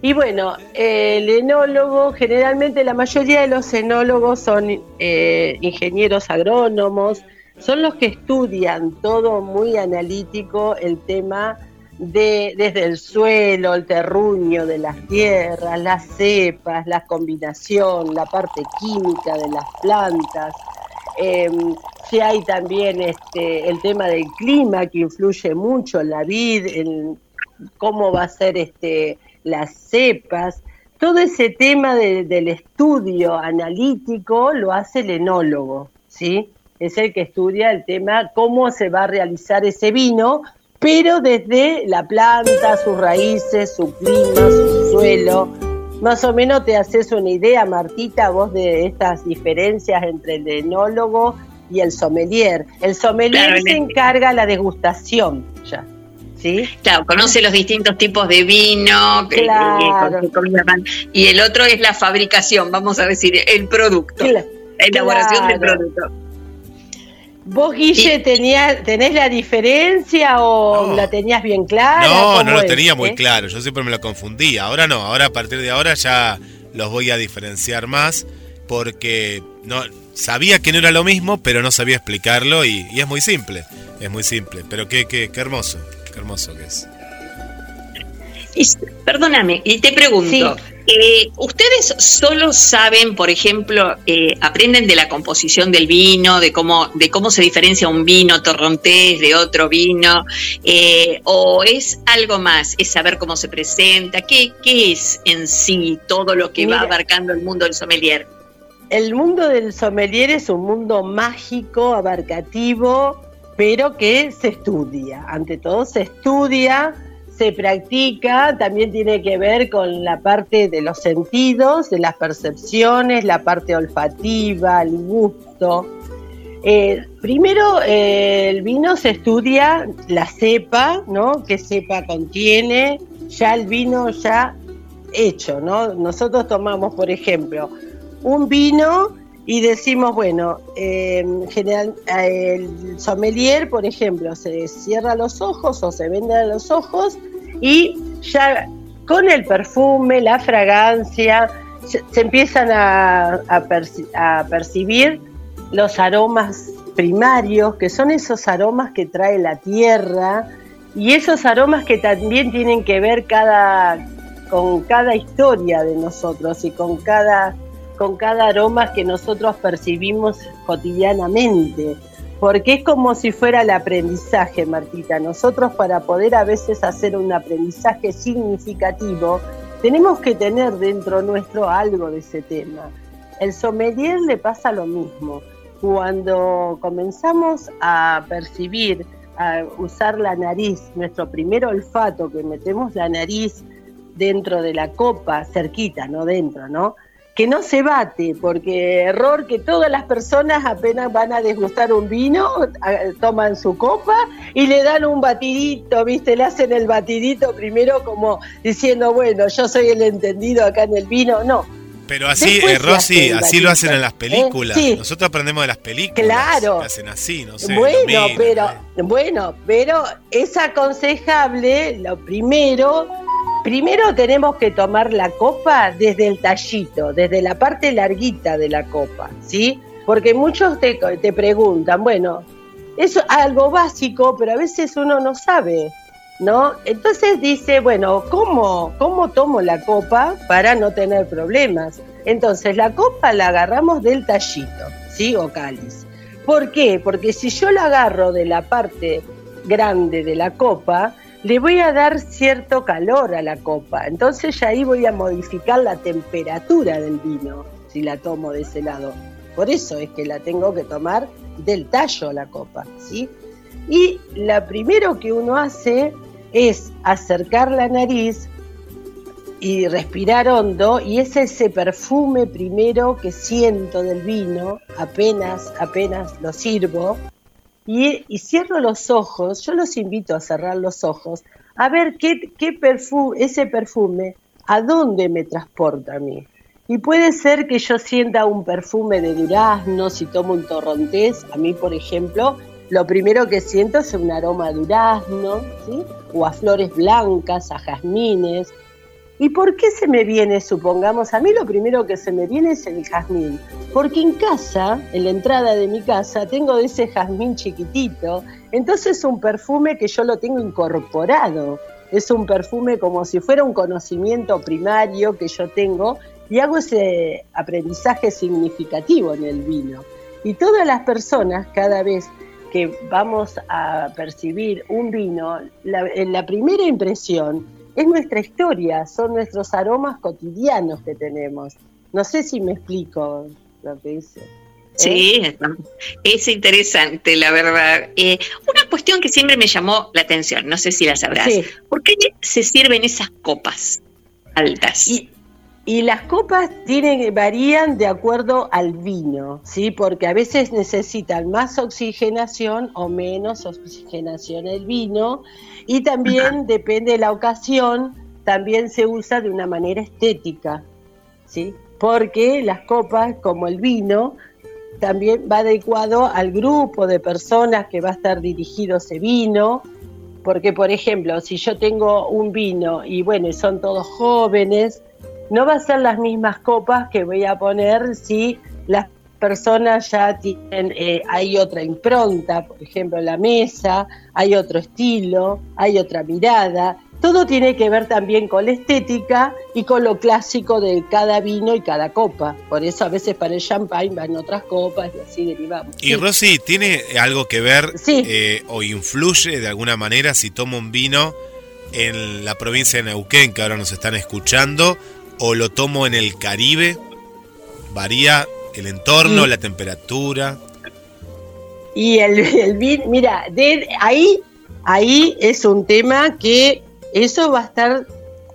Y bueno, el enólogo, generalmente la mayoría de los enólogos son eh, ingenieros agrónomos, son los que estudian todo muy analítico el tema de desde el suelo, el terruño de las tierras, las cepas, la combinación, la parte química de las plantas. Eh, si hay también este, el tema del clima que influye mucho en la vid, en cómo va a ser este, las cepas. Todo ese tema de- del estudio analítico lo hace el enólogo, ¿sí? Es el que estudia el tema cómo se va a realizar ese vino, pero desde la planta, sus raíces, su clima, su suelo. Más o menos te haces una idea, Martita, vos de estas diferencias entre el enólogo y el sommelier. El sommelier Claro, se encarga la degustación, ya. ¿Sí? Claro, conoce los distintos tipos de vino, Claro. y el otro es la fabricación, vamos a decir, el producto, la elaboración del producto. ¿Vos, Guille, tenía, tenés la diferencia o la tenías bien clara? No, ¿Cómo no lo es, tenía muy eh? claro. Yo siempre me lo confundía. Ahora no. Ahora a partir de ahora ya los voy a diferenciar más porque no sabía que no era lo mismo, pero no sabía explicarlo y, y es muy simple. Es muy simple. Pero qué, qué, qué hermoso. Qué hermoso que es. Y, perdóname, y te pregunto, eh, ¿ustedes solo saben, por ejemplo, eh, aprenden de la composición del vino, de cómo, de cómo se diferencia un vino torrontés de otro vino, eh, o es algo más, es saber cómo se presenta? ¿Qué, qué es en sí todo lo que va abarcando el mundo del sommelier? El mundo del sommelier es un mundo mágico, abarcativo, pero que se estudia. Ante todo se estudia, se practica, también tiene que ver con la parte de los sentidos, de las percepciones, la parte olfativa, el gusto. Eh, primero, eh, el vino se estudia la cepa, ¿no? ¿Qué cepa contiene? Ya el vino ya hecho, ¿no? Nosotros tomamos, por ejemplo, un vino y decimos, bueno, eh, general, el sommelier, por ejemplo, se cierra los ojos o se vende los ojos y ya con el perfume, la fragancia, se, empiezan a, a perci- a percibir los aromas primarios, que son esos aromas que trae la tierra y esos aromas que también tienen que ver con cada historia de nosotros y con cada, con cada aroma que nosotros percibimos cotidianamente. Porque es como si fuera el aprendizaje, Martita. Nosotros para poder a veces hacer un aprendizaje significativo, tenemos que tener dentro nuestro algo de ese tema. El sommelier le pasa lo mismo. Cuando comenzamos a percibir, a usar la nariz, nuestro primer olfato, que metemos la nariz dentro de la copa, cerquita, no dentro, ¿no? Que no se bate, porque error que todas las personas apenas van a degustar un vino, toman su copa y le dan un batidito, ¿viste? Le hacen el batidito primero como diciendo, bueno, yo soy el entendido acá en el vino. No, Pero así, eh, Rosy, así lo hacen en las películas. Eh, sí. Nosotros aprendemos de las películas. Claro. que hacen así, no sé. bueno, miran, pero eh. bueno, pero es aconsejable, lo primero, primero tenemos que tomar la copa desde el tallito, desde la parte larguita de la copa, ¿sí? Porque muchos te, te preguntan, bueno, es algo básico, pero a veces uno no sabe, ¿no? Entonces dice, bueno, ¿cómo, cómo tomo la copa para no tener problemas? Entonces la copa la agarramos del tallito, ¿sí? O cáliz. ¿Por qué? Porque si yo la agarro de la parte grande de la copa, le voy a dar cierto calor a la copa. Entonces ya ahí voy a modificar la temperatura del vino, si la tomo de ese lado. Por eso es que la tengo que tomar del tallo la copa, ¿sí? Y lo primero que uno hace es acercar la nariz y respirar hondo y es ese perfume primero que siento del vino, apenas, apenas lo sirvo y, cierro los ojos, yo los invito a cerrar los ojos, a ver qué, qué perfume, ese perfume, a dónde me transporta a mí. Y puede ser que yo sienta un perfume de durazno, si tomo un torrontés, a mí por ejemplo, lo primero que siento es un aroma a durazno, ¿sí? o a flores blancas, a jazmines. ¿Y por qué se me viene, supongamos, a mí lo primero que se me viene es el jazmín? Porque en casa, en la entrada de mi casa, tengo ese jazmín chiquitito, entonces es un perfume que yo lo tengo incorporado. Es un perfume como si fuera un conocimiento primario que yo tengo y hago ese aprendizaje significativo en el vino. Y todas las personas, cada vez que vamos a percibir un vino, la, la primera impresión es nuestra historia, son nuestros aromas cotidianos que tenemos. No sé si me explico lo que dice. Sí, es interesante, la verdad. Eh, una cuestión que siempre me llamó la atención, no sé si la sabrás. Sí. ¿Por qué se sirven esas copas altas? Y, y las copas tienen, varían de acuerdo al vino, ¿sí? Porque a veces necesitan más oxigenación o menos oxigenación el vino. Y también *laughs* depende de la ocasión, también se usa de una manera estética, ¿sí? Porque las copas, como el vino, también va adecuado al grupo de personas que va a estar dirigido ese vino. Porque, por ejemplo, si yo tengo un vino y bueno, y son todos jóvenes, no va a ser las mismas copas que voy a poner si las personas ya tienen, eh, hay otra impronta, por ejemplo, la mesa, hay otro estilo, hay otra mirada. todo tiene que ver también con la estética y con lo clásico de cada vino y cada copa. Por eso a veces para el champagne van otras copas y así derivamos. Y Sí. Rosy, ¿tiene algo que ver Sí. eh, o influye de alguna manera si tomo un vino en la provincia de Neuquén, que ahora nos están escuchando, o lo tomo en el Caribe? ¿Varía el entorno, Mm. la temperatura? Y el, el mira, de ahí, ahí es un tema que eso va a estar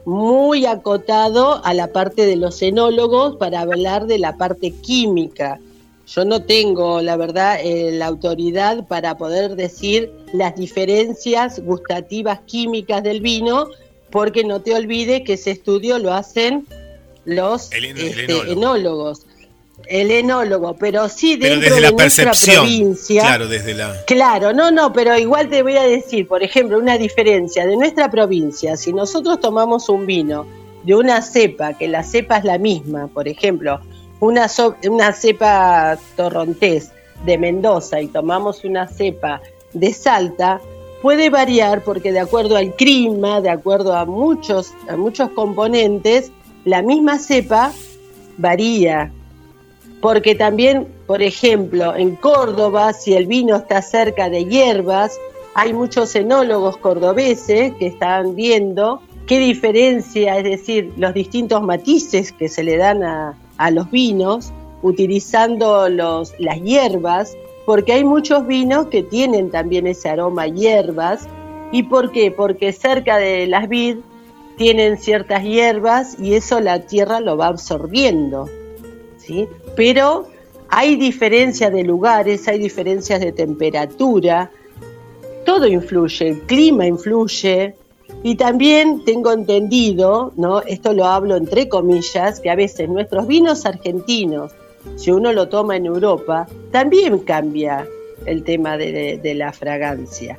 muy acotado a la parte de los enólogos para hablar de la parte química. Yo no tengo, la verdad, eh, la autoridad para poder decir las diferencias gustativas químicas del vino, porque no te olvides que ese estudio lo hacen los El en- el este, enólogo. enólogos. El enólogo, pero sí Pero dentro desde la de nuestra percepción. provincia. Claro, desde la... Claro, no, no, pero igual te voy a decir, por ejemplo, una diferencia de nuestra provincia. Si nosotros tomamos un vino de una cepa, que la cepa es la misma, por ejemplo, una, so- una cepa torrontés de Mendoza y tomamos una cepa de Salta, puede variar porque de acuerdo al clima, de acuerdo a muchos, a muchos componentes, la misma cepa varía. Porque también, por ejemplo, en Córdoba, si el vino está cerca de hierbas, hay muchos enólogos cordobeses que están viendo qué diferencia, es decir, los distintos matices que se le dan a, a los vinos, utilizando los, las hierbas, porque hay muchos vinos que tienen también ese aroma a hierbas. ¿Y por qué? Porque cerca de las vid tienen ciertas hierbas y eso la tierra lo va absorbiendo. ¿sí? Pero hay diferencias de lugares, hay diferencias de temperatura, todo influye, el clima influye. Y también tengo entendido, ¿no? esto lo hablo entre comillas, que a veces nuestros vinos argentinos, si uno lo toma en Europa, también cambia el tema de, la fragancia.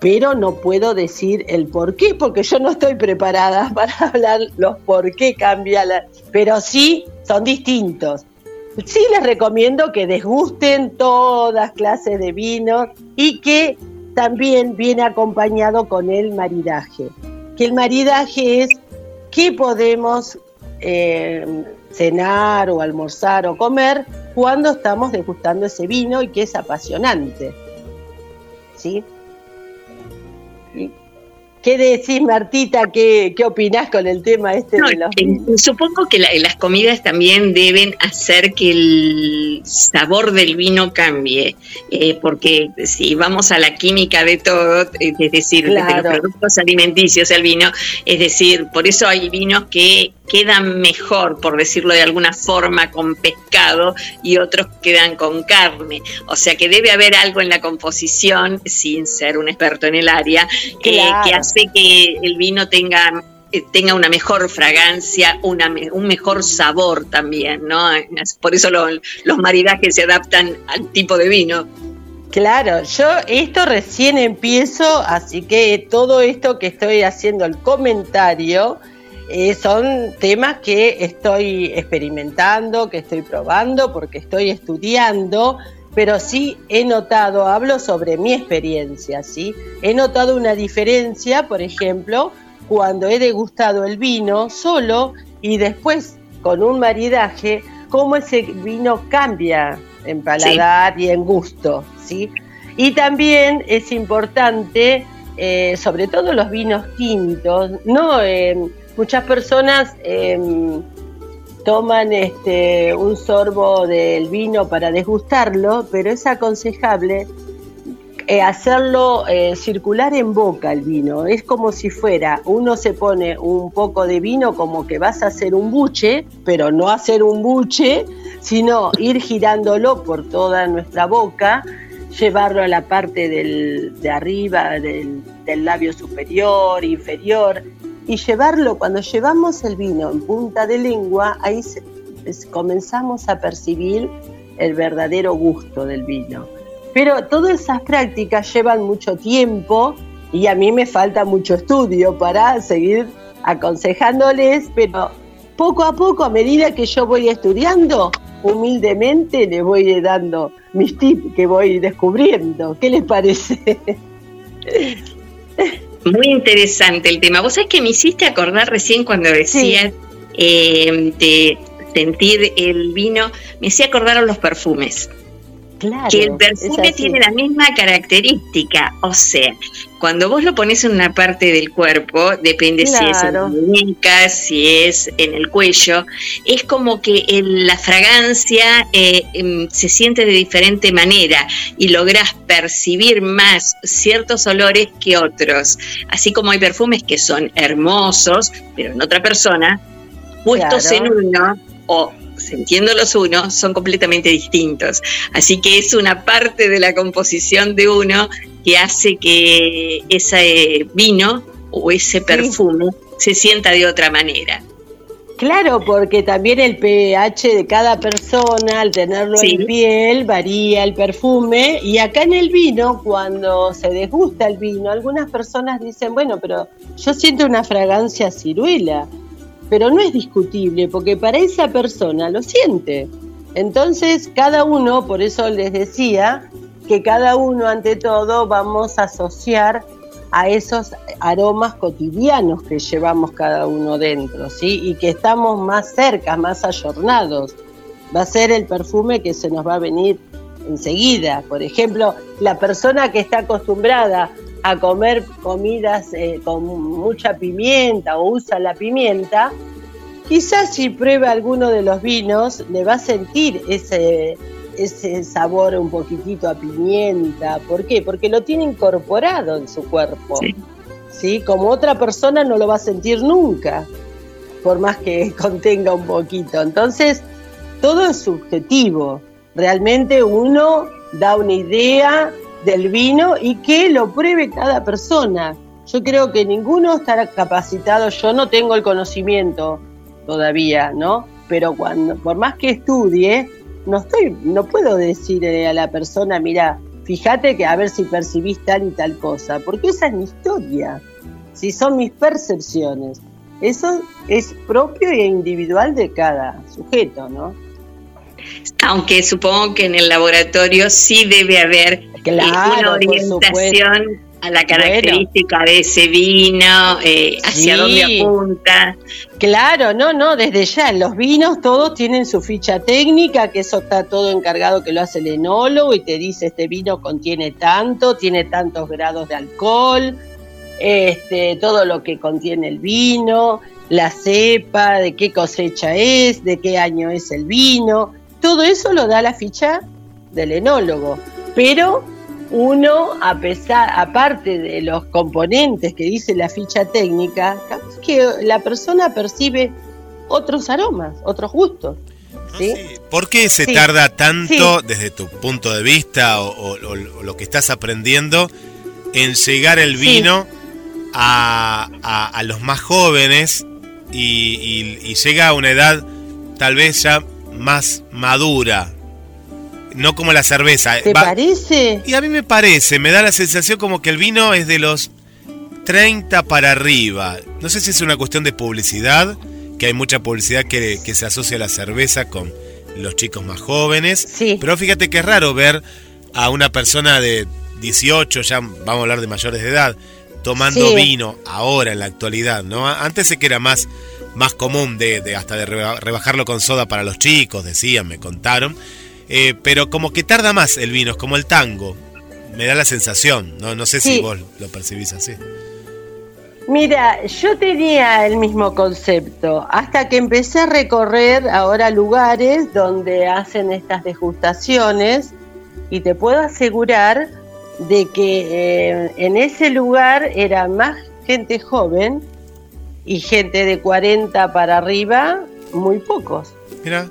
Pero no puedo decir el por qué, porque yo no estoy preparada *laughs* para hablar los por qué cambia la... Pero sí, son distintos. Sí les recomiendo que desgusten todas clases de vinos y que también viene acompañado con el maridaje. Que el maridaje es qué podemos eh, cenar o almorzar o comer cuando estamos degustando ese vino y que es apasionante. ¿Sí? ¿Y ¿Qué decís, Martita? ¿Qué, qué opinás con el tema este No, de los eh, supongo que la- las comidas también deben hacer que el sabor del vino cambie, eh, porque si vamos a la química de todo, es decir, desde Claro. los productos alimenticios al vino, es decir, por eso hay vinos que quedan mejor, por decirlo de alguna forma, con pescado y otros quedan con carne. O sea que debe haber algo en la composición, sin ser un experto en el área, eh, que hace que el vino tenga eh, tenga una mejor fragancia, un mejor sabor también, ¿no? Por eso lo- los maridajes se adaptan al tipo de vino. Claro, yo esto recién empiezo, así que todo esto que estoy haciendo el comentario eh, son temas que estoy experimentando, que estoy probando, porque estoy estudiando, pero sí he notado, hablo sobre mi experiencia, ¿sí? He notado una diferencia, por ejemplo, cuando he degustado el vino solo y después con un maridaje, cómo ese vino cambia en paladar y en gusto, ¿sí? Y también es importante, eh, sobre todo los vinos tintos, no eh, muchas personas eh, toman este, un sorbo del vino para degustarlo, pero es aconsejable eh, hacerlo eh, circular en boca el vino. Es como si fuera, uno se pone un poco de vino como que vas a hacer un buche, pero no hacer un buche, sino ir girándolo por toda nuestra boca, llevarlo a la parte del, de arriba del, del labio superior, inferior, y llevarlo, cuando llevamos el vino en punta de lengua, ahí comenzamos a percibir el verdadero gusto del vino. Pero todas esas prácticas llevan mucho tiempo y a mí me falta mucho estudio para seguir aconsejándoles, pero poco a poco, a medida que yo voy estudiando, humildemente les voy dando mis tips que voy descubriendo. ¿Qué les parece? *laughs* Muy interesante el tema. Vos sabés que me hiciste acordar recién cuando decías eh, de sentir el vino, me hacía acordar a los perfumes. Claro, que el perfume tiene la misma característica, o sea, cuando vos lo pones en una parte del cuerpo, depende si es en la muñeca, si es en el cuello, es como que el- la fragancia eh, em, se siente de diferente manera y lográs percibir más ciertos olores que otros, así como hay perfumes que son hermosos, pero en otra persona, puestos Claro. en uno o sintiéndolos uno, son completamente distintos. Así que es una parte de la composición de uno que hace que ese vino o ese perfume se sienta de otra manera. Claro, porque también el pH de cada persona, al tenerlo Sí. en piel, varía el perfume. Y acá en el vino, cuando se desgusta el vino, algunas personas dicen, bueno, pero yo siento una fragancia ciruela. Pero no es discutible, porque para esa persona lo siente. Entonces, cada uno, por eso les decía, que cada uno, ante todo, vamos a asociar a esos aromas cotidianos que llevamos cada uno dentro, ¿sí? Y que estamos más cerca, más ayornados. Va a ser el perfume que se nos va a venir enseguida. Por ejemplo, la persona que está acostumbrada a comer comidas eh, con mucha pimienta o usa la pimienta, quizás si prueba alguno de los vinos le va a sentir ese, ese sabor un poquitito a pimienta. ¿Por qué? Porque lo tiene incorporado en su cuerpo. Sí. Como otra persona no lo va a sentir nunca, por más que *laughs* contenga un poquito. Entonces, todo es subjetivo. Realmente uno da una idea del vino y que lo pruebe cada persona. Yo creo que ninguno estará capacitado, yo no tengo el conocimiento todavía, ¿no? Pero cuando, por más que estudie, no estoy, no puedo decirle a la persona, mira, fíjate que a ver si percibís tal y tal cosa, porque esa es mi historia, si son mis percepciones. Eso es propio e individual de cada sujeto, ¿no? Aunque supongo que en el laboratorio sí debe haber Claro, una orientación a la característica de ese vino, eh, hacia Sí. dónde apunta. Claro, no, no, desde ya, los vinos todos tienen su ficha técnica, que eso está todo encargado que lo hace el enólogo y te dice este vino contiene tanto, tiene tantos grados de alcohol, este, todo lo que contiene el vino, la cepa, de qué cosecha es, de qué año es el vino, todo eso lo da la ficha del enólogo. Pero uno, a pesar, aparte de los componentes que dice la ficha técnica, que la persona percibe otros aromas, otros gustos. ¿sí? ¿Por qué se Sí. tarda tanto, desde tu punto de vista o, o- o- o lo que estás aprendiendo, en llegar el vino a, a- a los más jóvenes y, y- y llega a una edad tal vez ya más madura? No como la cerveza. ¿Te Va- parece? Y a mí me parece, me da la sensación como que el vino es de los 30 para arriba. No sé si es una cuestión de publicidad, que hay mucha publicidad que, que se asocia a la cerveza con los chicos más jóvenes. Pero fíjate que es raro ver a una persona de 18, ya vamos a hablar de mayores de edad, tomando Sí. vino ahora en la actualidad, ¿no? Antes sé que era más, más común de, de hasta de reba- rebajarlo con soda para los chicos, decían, me contaron. Eh, pero como que tarda más el vino, es como el tango. Me da la sensación, no, no sé si vos lo percibís así. Mira, yo tenía el mismo concepto hasta que empecé a recorrer ahora lugares donde hacen estas degustaciones y te puedo asegurar de que eh, en ese lugar era más gente joven y gente de 40 para arriba, muy pocos. Mira,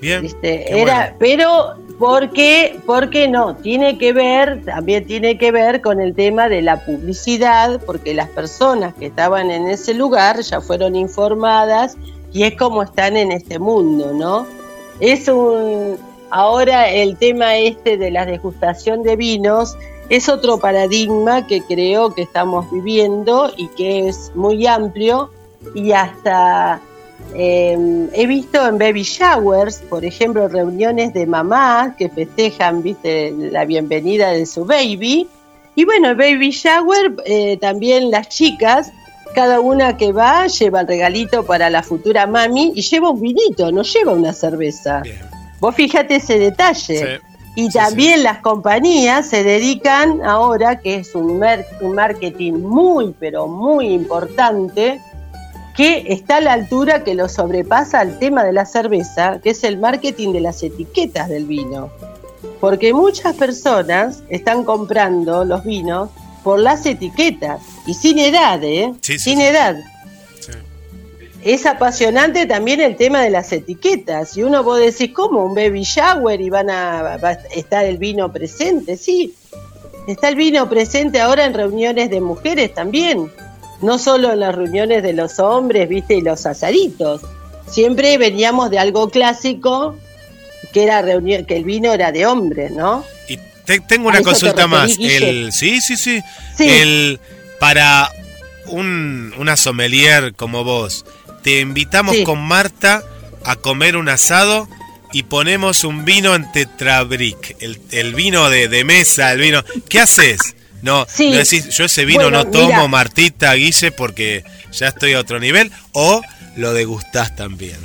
bien. ¿viste? qué Era, pero porque, porque no, tiene que ver, también tiene que ver con el tema de la publicidad, porque las personas que estaban en ese lugar ya fueron informadas y es como están en este mundo, ¿no? Es un ahora el tema este de la degustación de vinos es otro paradigma que creo que estamos viviendo y que es muy amplio y hasta eh, he visto en baby showers, por ejemplo, reuniones de mamás que festejan, viste, la bienvenida de su baby Y bueno, el baby shower, eh, también las chicas, cada una que va lleva el regalito para la futura mami y lleva un vinito, no lleva una cerveza. Vos fíjate ese detalle. Y también las compañías se dedican ahora, que es un marketing muy, pero muy importante, que está a la altura que lo sobrepasa al tema de la cerveza, que es el marketing de las etiquetas del vino. Porque muchas personas están comprando los vinos por las etiquetas y sin edad, ¿eh? sin edad. Es apasionante también el tema de las etiquetas. Y uno vos decís, ¿cómo? ¿Un baby shower y van a, va a estar el vino presente? Sí, está el vino presente ahora en reuniones de mujeres también. No solo en las reuniones de los hombres, viste, y los asaditos. Siempre veníamos de algo clásico, que era reunión, que el vino era de hombres, ¿no? Te- tengo ¿A una te consulta más. El, sí, sí, sí. Sí. El, para un, una sommelier como vos, te invitamos Sí. con Marta a comer un asado y ponemos un vino en Tetrabric, el, el vino de, de mesa, el vino. ¿Qué haces? No, Sí. no decís, yo ese vino Bueno, no tomo, mira. Martita, Guille, porque ya estoy a otro nivel, o lo degustás también.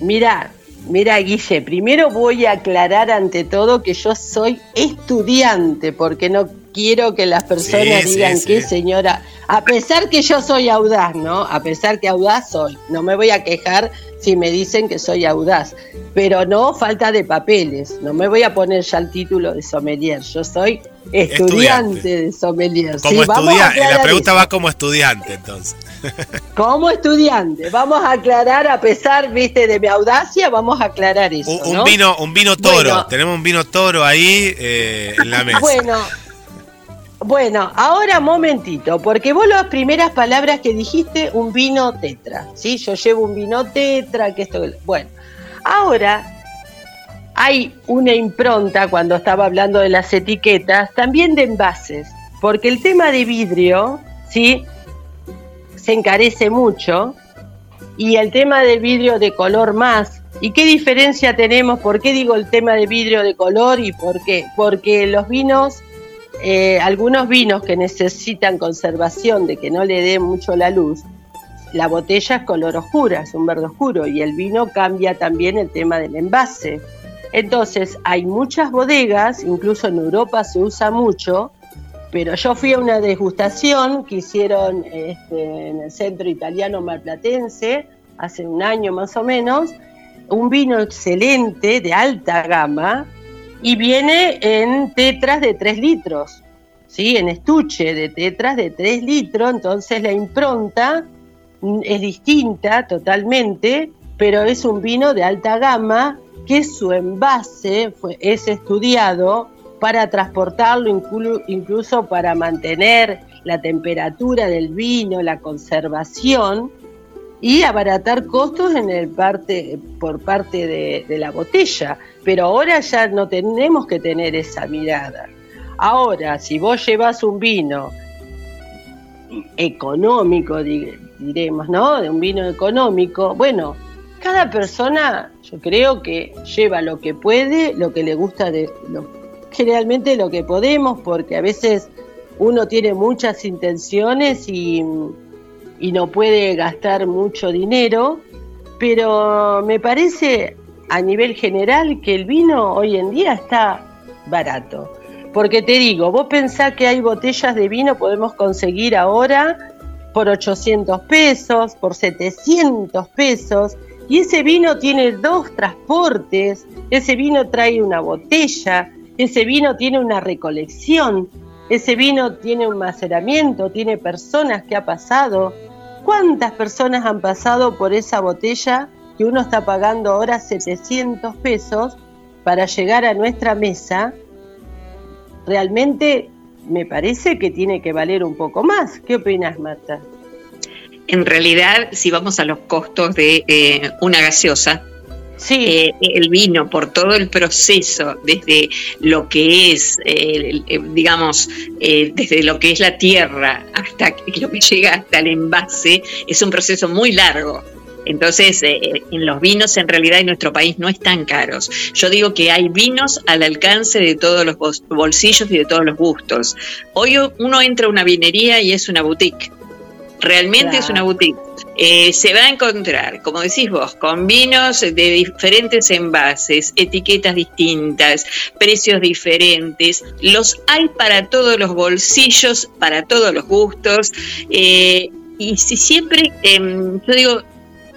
Mira, mira Guille, primero voy a aclarar ante todo que yo soy estudiante, porque no quiero que las personas Sí, digan sí. que señora, a pesar que yo soy audaz, ¿no? A pesar que audaz soy, no me voy a quejar si me dicen que soy audaz, pero no falta de papeles, no me voy a poner ya el título de sommelier, yo soy estudiante, de sommelier. Como estudiante, la pregunta eso. va como estudiante entonces. *laughs* Como estudiante, vamos a aclarar, a pesar, viste, de mi audacia, vamos a aclarar eso. Un, un ¿no? vino, un vino toro. Bueno. Tenemos un vino toro ahí eh, en la mesa. Bueno, bueno, ahora momentito, porque vos las primeras palabras que dijiste, un vino tetra, ¿sí? Yo llevo un vino tetra, que esto... Bueno, ahora hay una impronta, cuando estaba hablando de las etiquetas, también de envases, porque el tema de vidrio, ¿sí? Se encarece mucho, y el tema del vidrio de color más. ¿Y qué diferencia tenemos? ¿Por qué digo el tema de vidrio de color y por qué? Porque los vinos, eh, algunos vinos que necesitan conservación de que no le dé mucho la luz, la botella es color oscura, es un verde oscuro y el vino cambia también el tema del envase. Entonces hay muchas bodegas, incluso en Europa se usa mucho, pero yo fui a una degustación que hicieron este, en el centro italiano marplatense hace un año más o menos, un vino excelente de alta gama y viene en tetras de 3 litros, ¿sí? en estuche de tetras de 3 litros, entonces la impronta mm, es distinta totalmente, pero es un vino de alta gama que su envase es estudiado para transportarlo, inclu- incluso para mantener la temperatura del vino, la conservación y abaratar costos en el parte, por parte de la botella. Pero ahora ya no tenemos que tener esa mirada. Ahora, si vos llevas un vino económico, di- diremos, ¿no? De un vino económico, bueno, cada persona yo creo que lleva lo que puede, lo que le gusta de generalmente lo que podemos, porque a veces uno tiene muchas intenciones y, y no puede gastar mucho dinero, pero me parece a nivel general que el vino hoy en día está barato. Porque te digo, vos pensás que hay botellas de vino, podemos conseguir ahora por 800 pesos, por 700 pesos, y ese vino tiene dos transportes, ese vino trae una botella, ese vino tiene una recolección, ese vino tiene un maceramiento, tiene personas que ha pasado. ¿Cuántas personas han pasado por esa botella que uno está pagando ahora 700 pesos para llegar a nuestra mesa? Realmente me parece que tiene que valer un poco más. ¿Qué opinas, Marta? En realidad, si vamos a los costos de eh, una gaseosa, eh, el vino por todo el proceso, desde lo que es, eh, el- digamos, eh, desde lo que es la tierra hasta lo que llega hasta el envase, es un proceso muy largo. Entonces, eh, en los vinos en realidad en nuestro país no están caros. Yo digo que hay vinos al alcance de todos los bolsillos y de todos los gustos. Hoy uno entra a una vinería y es una boutique. Realmente es una boutique. Eh, se va a encontrar, como decís vos, con vinos de diferentes envases, etiquetas distintas, precios diferentes. Los hay para todos los bolsillos, para todos los gustos. eh, y si siempre, em, yo digo,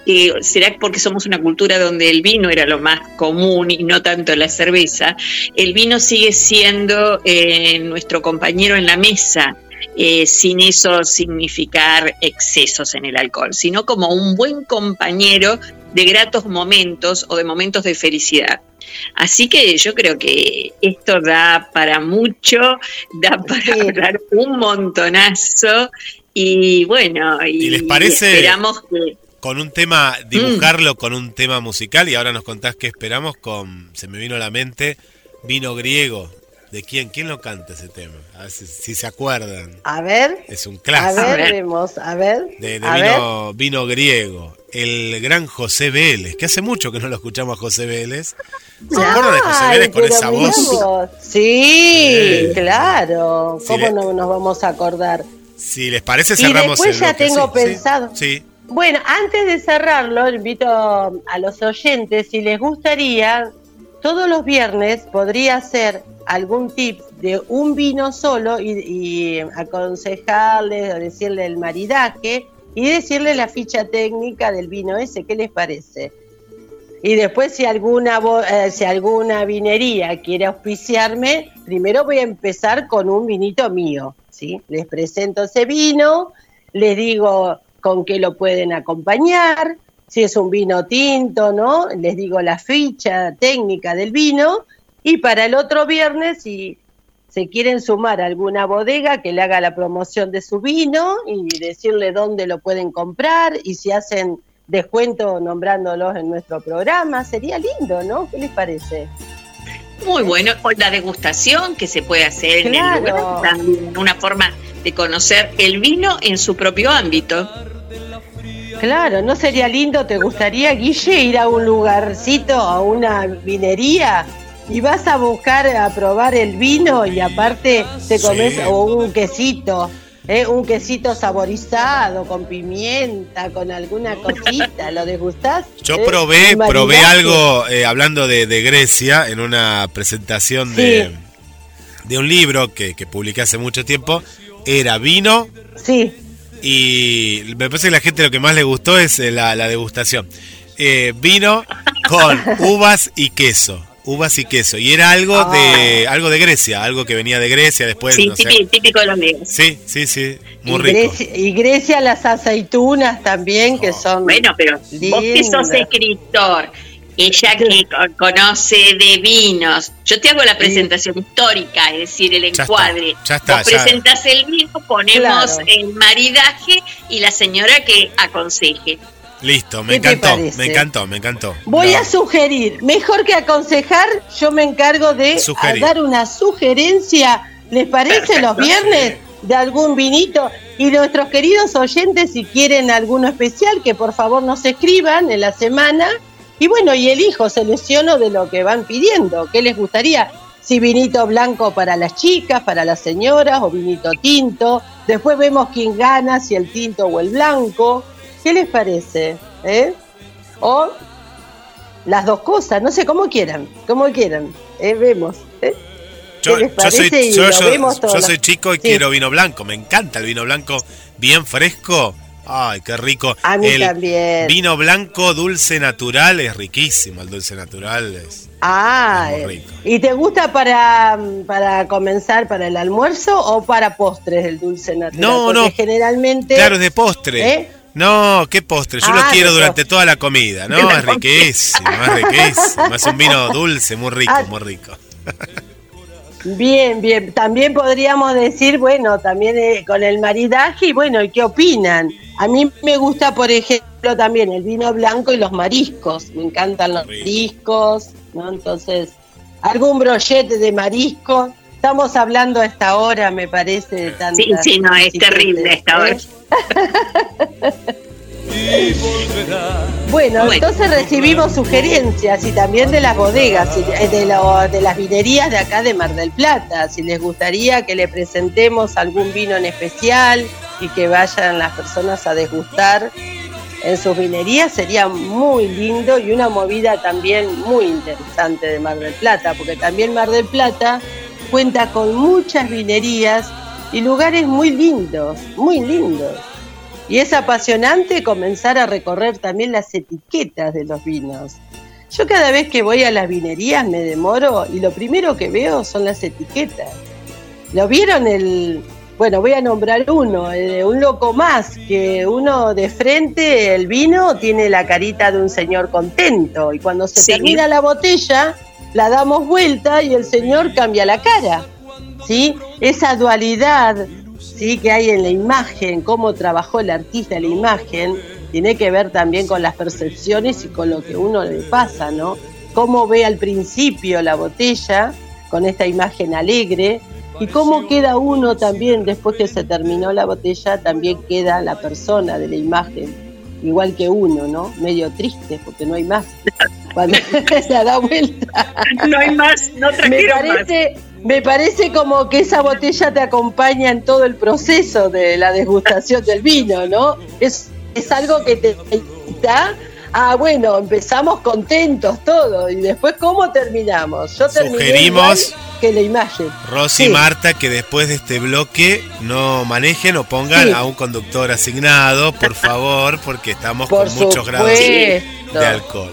eh, será porque somos una cultura donde el vino era lo más común y no tanto la cerveza, el vino sigue siendo eh, nuestro compañero en la mesa, eh, sin eso significar excesos en el alcohol, sino como un buen compañero de gratos momentos o de momentos de felicidad. Así que yo creo que esto da para mucho, da *laughs* para hablar un montonazo y bueno, y, ¿Y les parece- esperamos que Con un tema, dibujarlo con un tema musical y ahora nos contás qué esperamos con, se me vino a la mente, Vino Griego. ¿De quién? ¿Quién lo canta ese tema? A ver si, si se acuerdan. A ver, Es un a clásico. ver, vemos, a ver. De, de a ver. vino, vino griego. El gran José Vélez, que hace mucho que no lo escuchamos a José Vélez. ¿Se acuerdan de José Vélez con esa voz? Sí, Sí. claro. ¿Cómo no nos vamos a acordar? Si les parece, Y cerramos después el ya tengo sí, sí, pensado. Sí, Bueno, antes de cerrarlo, invito a los oyentes, si les gustaría, todos los viernes podría hacer algún tip de un vino solo y, aconsejarles o decirle el maridaje y decirle la ficha técnica del vino ese, ¿qué les parece? Y después si alguna, eh, si alguna vinería quiere auspiciarme, primero voy a empezar con un vinito mío, ¿sí? Les presento ese vino, les digo con qué lo pueden acompañar, si es un vino tinto, ¿no? Les digo la ficha técnica del vino y para el otro viernes, si se quieren sumar a alguna bodega que le haga la promoción de su vino y decirle dónde lo pueden comprar y si hacen descuento nombrándolos en nuestro programa, sería lindo, ¿no? ¿Qué les parece? Muy bueno, o la degustación que se puede hacer en el lugar, también una forma de conocer el vino en su propio ámbito. Claro, ¿no sería lindo? ¿Te gustaría, Guille, ir a un lugarcito, a una vinería? Y vas a buscar a probar el vino y aparte te comes Sí. o un quesito, ¿eh? un quesito saborizado con pimienta, con alguna cosita, ¿lo degustás? Yo ¿Eh? probé, probé algo eh, hablando de, de Grecia en una presentación de, de un libro que, que publiqué hace mucho tiempo. Era vino. Sí. Y me parece que la gente lo que más le gustó es eh, la, la degustación. Eh, vino con *laughs* uvas y queso. Uvas y queso. Y era algo de algo de Grecia, algo que venía de Grecia después. Sí, no sé. típico, típico de los griegos. Sí, sí, sí. Muy y, rico. Grecia, y Grecia las aceitunas también, que son Bueno, pero vos que sos escritor, ella que co- conoce de vinos, yo te hago la presentación histórica, es decir, el Ya está, encuadre. ya está, Vos ya. presentás el vino, ponemos Claro. el maridaje y la señora que aconseje. Listo, me ¿Qué te encantó, me encantó, me encantó. Voy No. a sugerir, mejor que aconsejar, yo me encargo de dar una sugerencia, ¿les parece los viernes? De algún vinito. Y nuestros queridos oyentes, si quieren alguno especial, que por favor nos escriban en la semana. Y bueno, y elijo, selecciono de lo que van pidiendo. ¿Qué les gustaría? Si vinito blanco para las chicas, para las señoras, o vinito tinto. Después vemos quién gana, si el tinto o el blanco. ¿Qué les parece? ¿Eh? O las dos cosas, no sé, como quieran, como quieran. Eh, vemos. ¿eh? Yo, soy, yo- yo- chico y Sí. quiero vino blanco. Me encanta el vino blanco bien fresco. Ay, qué rico. A mí el también. Vino blanco dulce natural es riquísimo. El dulce natural es. Ah, Es eh, muy rico. ¿y te gusta para, para comenzar para el almuerzo o para postres el dulce natural? No, Porque no. generalmente. Claro, es de postre. ¿Eh? No, qué postre. Yo Ah, lo de quiero durante toda la comida. No, *laughs* es riquísimo, es riquísimo. Es un vino dulce, muy rico, Ah. muy rico. *laughs* Bien, bien. También podríamos decir, bueno, también eh, con el maridaje, y bueno, ¿y qué opinan? A mí me gusta, por ejemplo, también el vino blanco y los mariscos. Me encantan los mariscos, ¿no? Entonces, algún brochete de mariscos. Estamos hablando a esta hora, me parece, de tantas Sí, sí, no, es terrible a esta hora. ¿eh? *laughs* y volverá. Bueno, entonces recibimos sugerencias y también de las bodegas, de, de lo- de las vinerías de acá de Mar del Plata. Si les gustaría que le presentemos algún vino en especial y que vayan las personas a degustar en sus vinerías, sería muy lindo y una movida también muy interesante de Mar del Plata, porque también Mar del Plata cuenta con muchas vinerías y lugares muy lindos, muy lindos. Y es apasionante comenzar a recorrer también las etiquetas de los vinos. Yo cada vez que voy a las vinerías me demoro y lo primero que veo son las etiquetas. ¿Lo vieron el... Bueno, voy a nombrar uno, un loco más, que uno de frente, el vino, tiene la carita de un señor contento y cuando se Sí. termina la botella, la damos vuelta y el señor cambia la cara. ¿sí? Esa dualidad ¿sí? que hay en la imagen, cómo trabajó el artista la imagen, tiene que ver también con las percepciones y con lo que uno le pasa, ¿no? Cómo ve al principio la botella con esta imagen alegre y cómo queda uno también después que se terminó la botella, también queda la persona de la imagen, igual que uno, ¿no? Medio triste porque no hay más. Cuando *laughs* se da vuelta. No hay más, no me trajeron más. Me parece como que esa botella te acompaña en todo el proceso de la degustación del vino, ¿no? Es, es algo que te invita a, bueno, empezamos contentos todos y después cómo terminamos. Yo terminé Sugerimos- que la imagen. Rosy y Sí. Marta que después de este bloque no manejen o pongan Sí. a un conductor asignado, por favor, porque estamos Por con muchos grados de alcohol.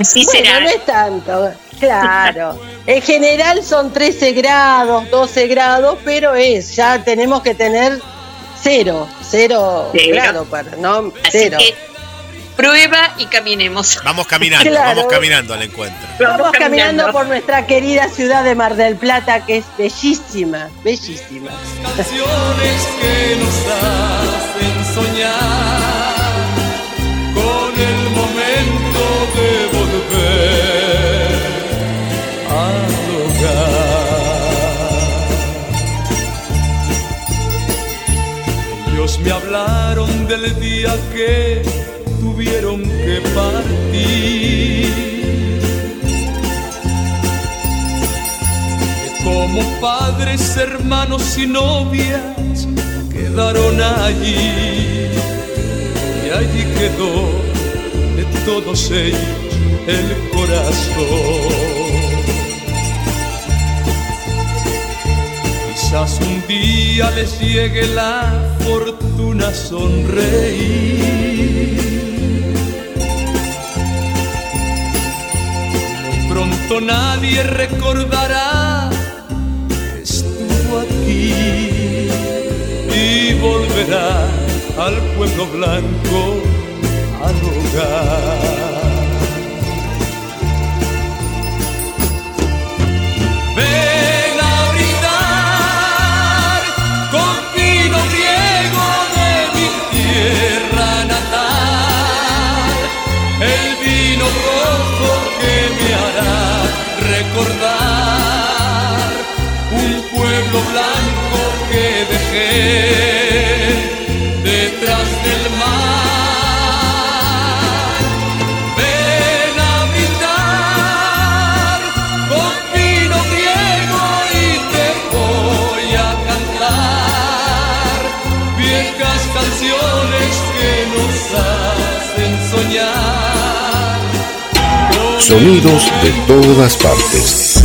Así Bueno, será. no es tanto, claro. En general son 13 grados, 12 grados, pero es, ya tenemos que tener cero, cero, Cero. grado para, ¿no? Así Cero. que prueba y caminemos. Vamos caminando, Claro. vamos caminando al encuentro. Vamos caminando caminando. por nuestra querida ciudad de Mar del Plata, que es bellísima, bellísima. Canciones que nos hacen soñar me hablaron del día que tuvieron que partir. que como padres, hermanos y novias quedaron allí. Y allí quedó de todos ellos el corazón. Quizás un día les llegue la fortuna sonreír. Muy pronto nadie recordará que estuvo aquí y volverá al pueblo blanco al hogar. Un pueblo blanco que dejé detrás del Sonidos de todas partes.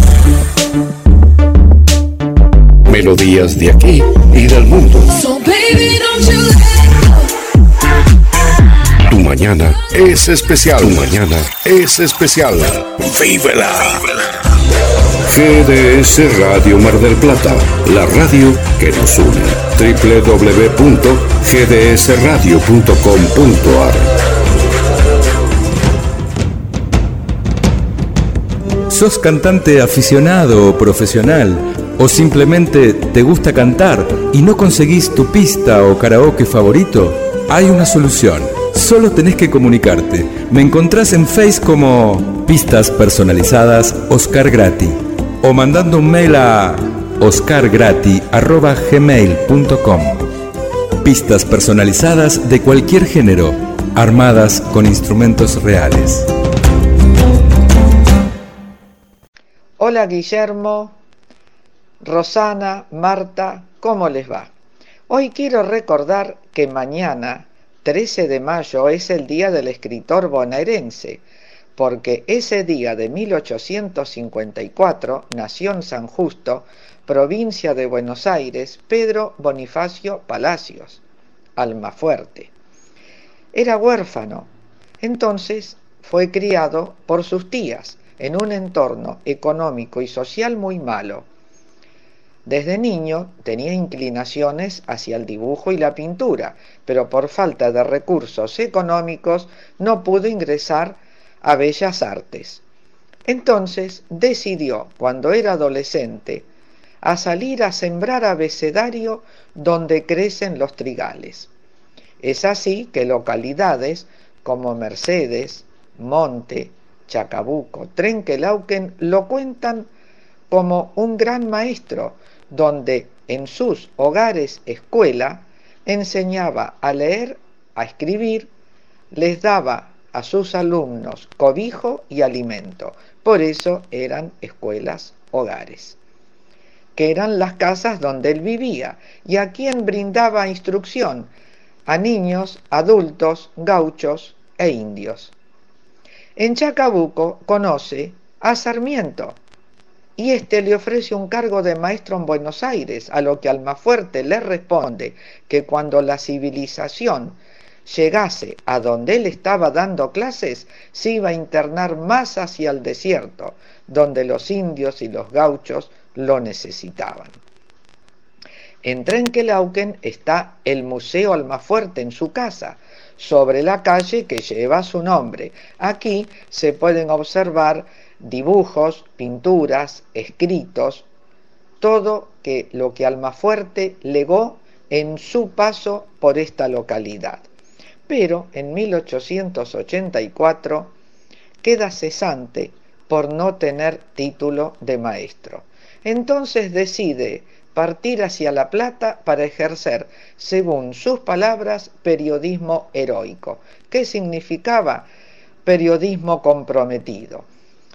Melodías de aquí y del mundo. Tu mañana es especial. Tu mañana es especial. Vívela. GDS Radio Mar del Plata, la radio que nos une. www.gdsradio.com.ar ¿Sos cantante aficionado o profesional? ¿O simplemente te gusta cantar y no conseguís tu pista o karaoke favorito? Hay una solución. Solo tenés que comunicarte. Me encontrás en Face como Pistas Personalizadas Oscar Grati o mandando un mail a oscargrati.gmail.com Pistas personalizadas de cualquier género, armadas con instrumentos reales. Guillermo, Rosana, Marta, ¿cómo les va? Hoy quiero recordar que mañana, 13 de mayo, es el Día del Escritor Bonaerense, porque ese día de 1854 nació en San Justo, provincia de Buenos Aires, Pedro Bonifacio Palacios, Almafuerte. Era huérfano, entonces fue criado por sus tías en un entorno económico y social muy malo. Desde niño tenía inclinaciones hacia el dibujo y la pintura, pero por falta de recursos económicos no pudo ingresar a Bellas Artes. Entonces decidió, cuando era adolescente, a salir a sembrar abecedario donde crecen los trigales. Es así que localidades como Mercedes, Monte, Chacabuco, Trenquelauquen lo cuentan como un gran maestro donde en sus hogares escuela enseñaba a leer, a escribir, les daba a sus alumnos cobijo y alimento. Por eso eran escuelas hogares, que eran las casas donde él vivía y a quien brindaba instrucción a niños, adultos, gauchos e indios. En Chacabuco conoce a Sarmiento y éste le ofrece un cargo de maestro en Buenos Aires, a lo que Almafuerte le responde que cuando la civilización llegase a donde él estaba dando clases, se iba a internar más hacia el desierto, donde los indios y los gauchos lo necesitaban. En Trenquelauquen está el Museo Almafuerte en su casa, sobre la calle que lleva su nombre. Aquí se pueden observar dibujos, pinturas, escritos, todo que lo que Almafuerte legó en su paso por esta localidad. Pero en 1884 queda cesante por no tener título de maestro. Entonces decide partir hacia La Plata para ejercer, según sus palabras, periodismo heroico. ¿Qué significaba periodismo comprometido?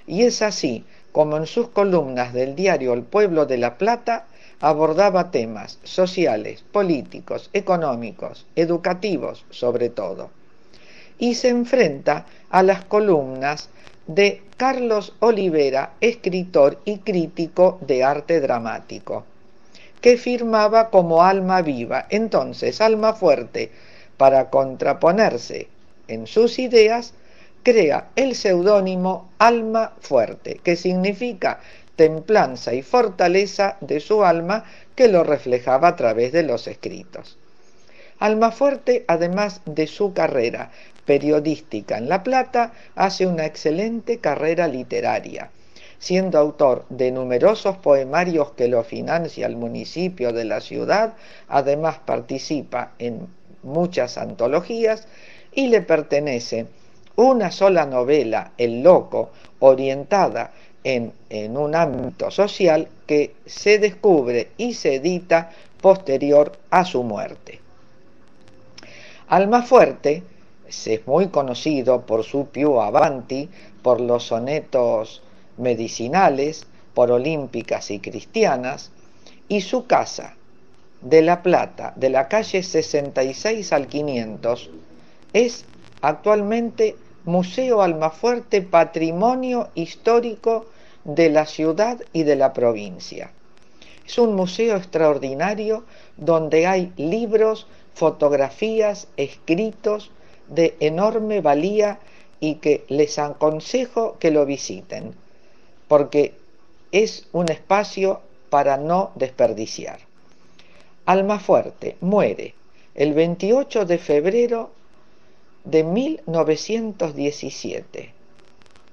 Y es así como en sus columnas del diario El Pueblo de La Plata abordaba temas sociales, políticos, económicos, educativos sobre todo. Y se enfrenta a las columnas de Carlos Olivera, escritor y crítico de arte dramático, que firmaba como Alma Viva, entonces Alma Fuerte, para contraponerse en sus ideas, crea el seudónimo Alma Fuerte, que significa templanza y fortaleza de su alma que lo reflejaba a través de los escritos. Almafuerte, además de su carrera periodística en La Plata, hace una excelente carrera literaria, siendo autor de numerosos poemarios que lo financia el municipio de la ciudad, además participa en muchas antologías y le pertenece una sola novela, El Loco, orientada en, un ámbito social que se descubre y se edita posterior a su muerte. Almafuerte es muy conocido por su Più Avanti, por los sonetos medicinales, por olímpicas y cristianas, y su casa de La Plata, de la calle 66 al 500, es actualmente Museo Almafuerte Patrimonio Histórico de la ciudad y de la provincia. Es un museo extraordinario donde hay libros, fotografías, escritos de enorme valía y que les aconsejo que lo visiten, porque es un espacio para no desperdiciar. Almafuerte muere el 28 de febrero de 1917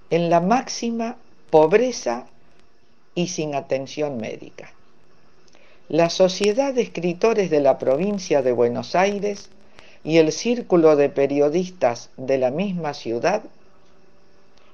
en la máxima pobreza y sin atención médica. La Sociedad de Escritores de la provincia de Buenos Aires y el Círculo de Periodistas de la misma ciudad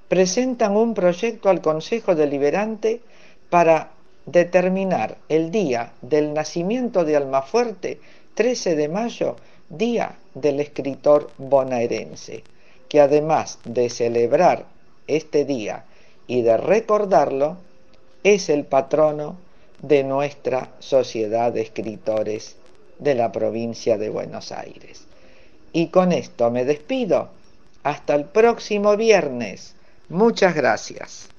presentan un proyecto al Consejo Deliberante para determinar el día del nacimiento de Almafuerte 13 de mayo, Día del Escritor Bonaerense, que además de celebrar este día y de recordarlo, es el patrono de nuestra Sociedad de Escritores de la provincia de Buenos Aires. Y con esto me despido. Hasta el próximo viernes. Muchas gracias.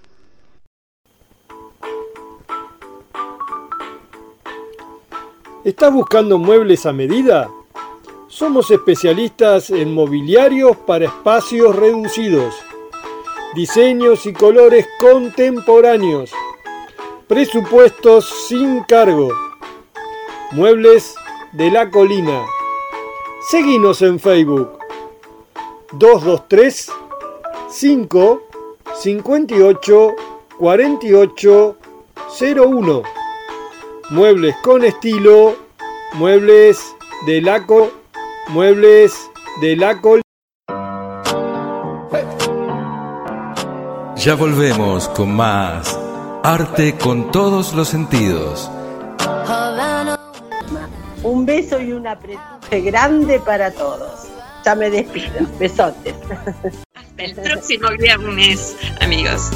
¿Estás buscando muebles a medida? Somos especialistas en mobiliarios para espacios reducidos, diseños y colores contemporáneos, presupuestos sin cargo, muebles de la colina. Seguinos en Facebook 223 5 58 48 01 Muebles con estilo, muebles de laco, muebles de la col. Ya volvemos con más arte con todos los sentidos. Un beso y un apretuje grande para todos. Ya me despido. Besotes. El próximo viernes, amigos.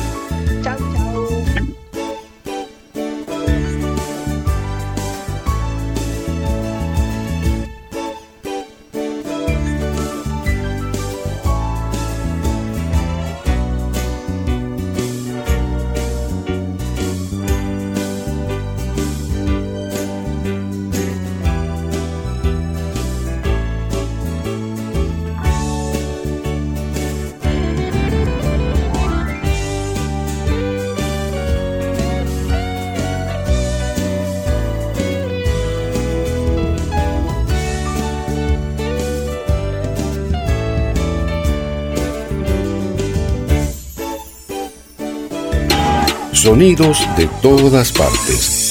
Sonidos de todas partes.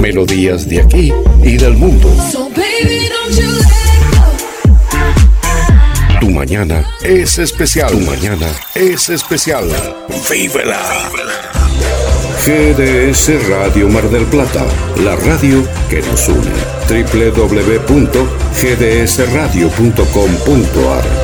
Melodías de aquí y del mundo. Tu mañana es especial. Tu mañana es especial. Vívela. GDS Radio Mar del Plata, la radio que nos une. www.gdsradio.com.ar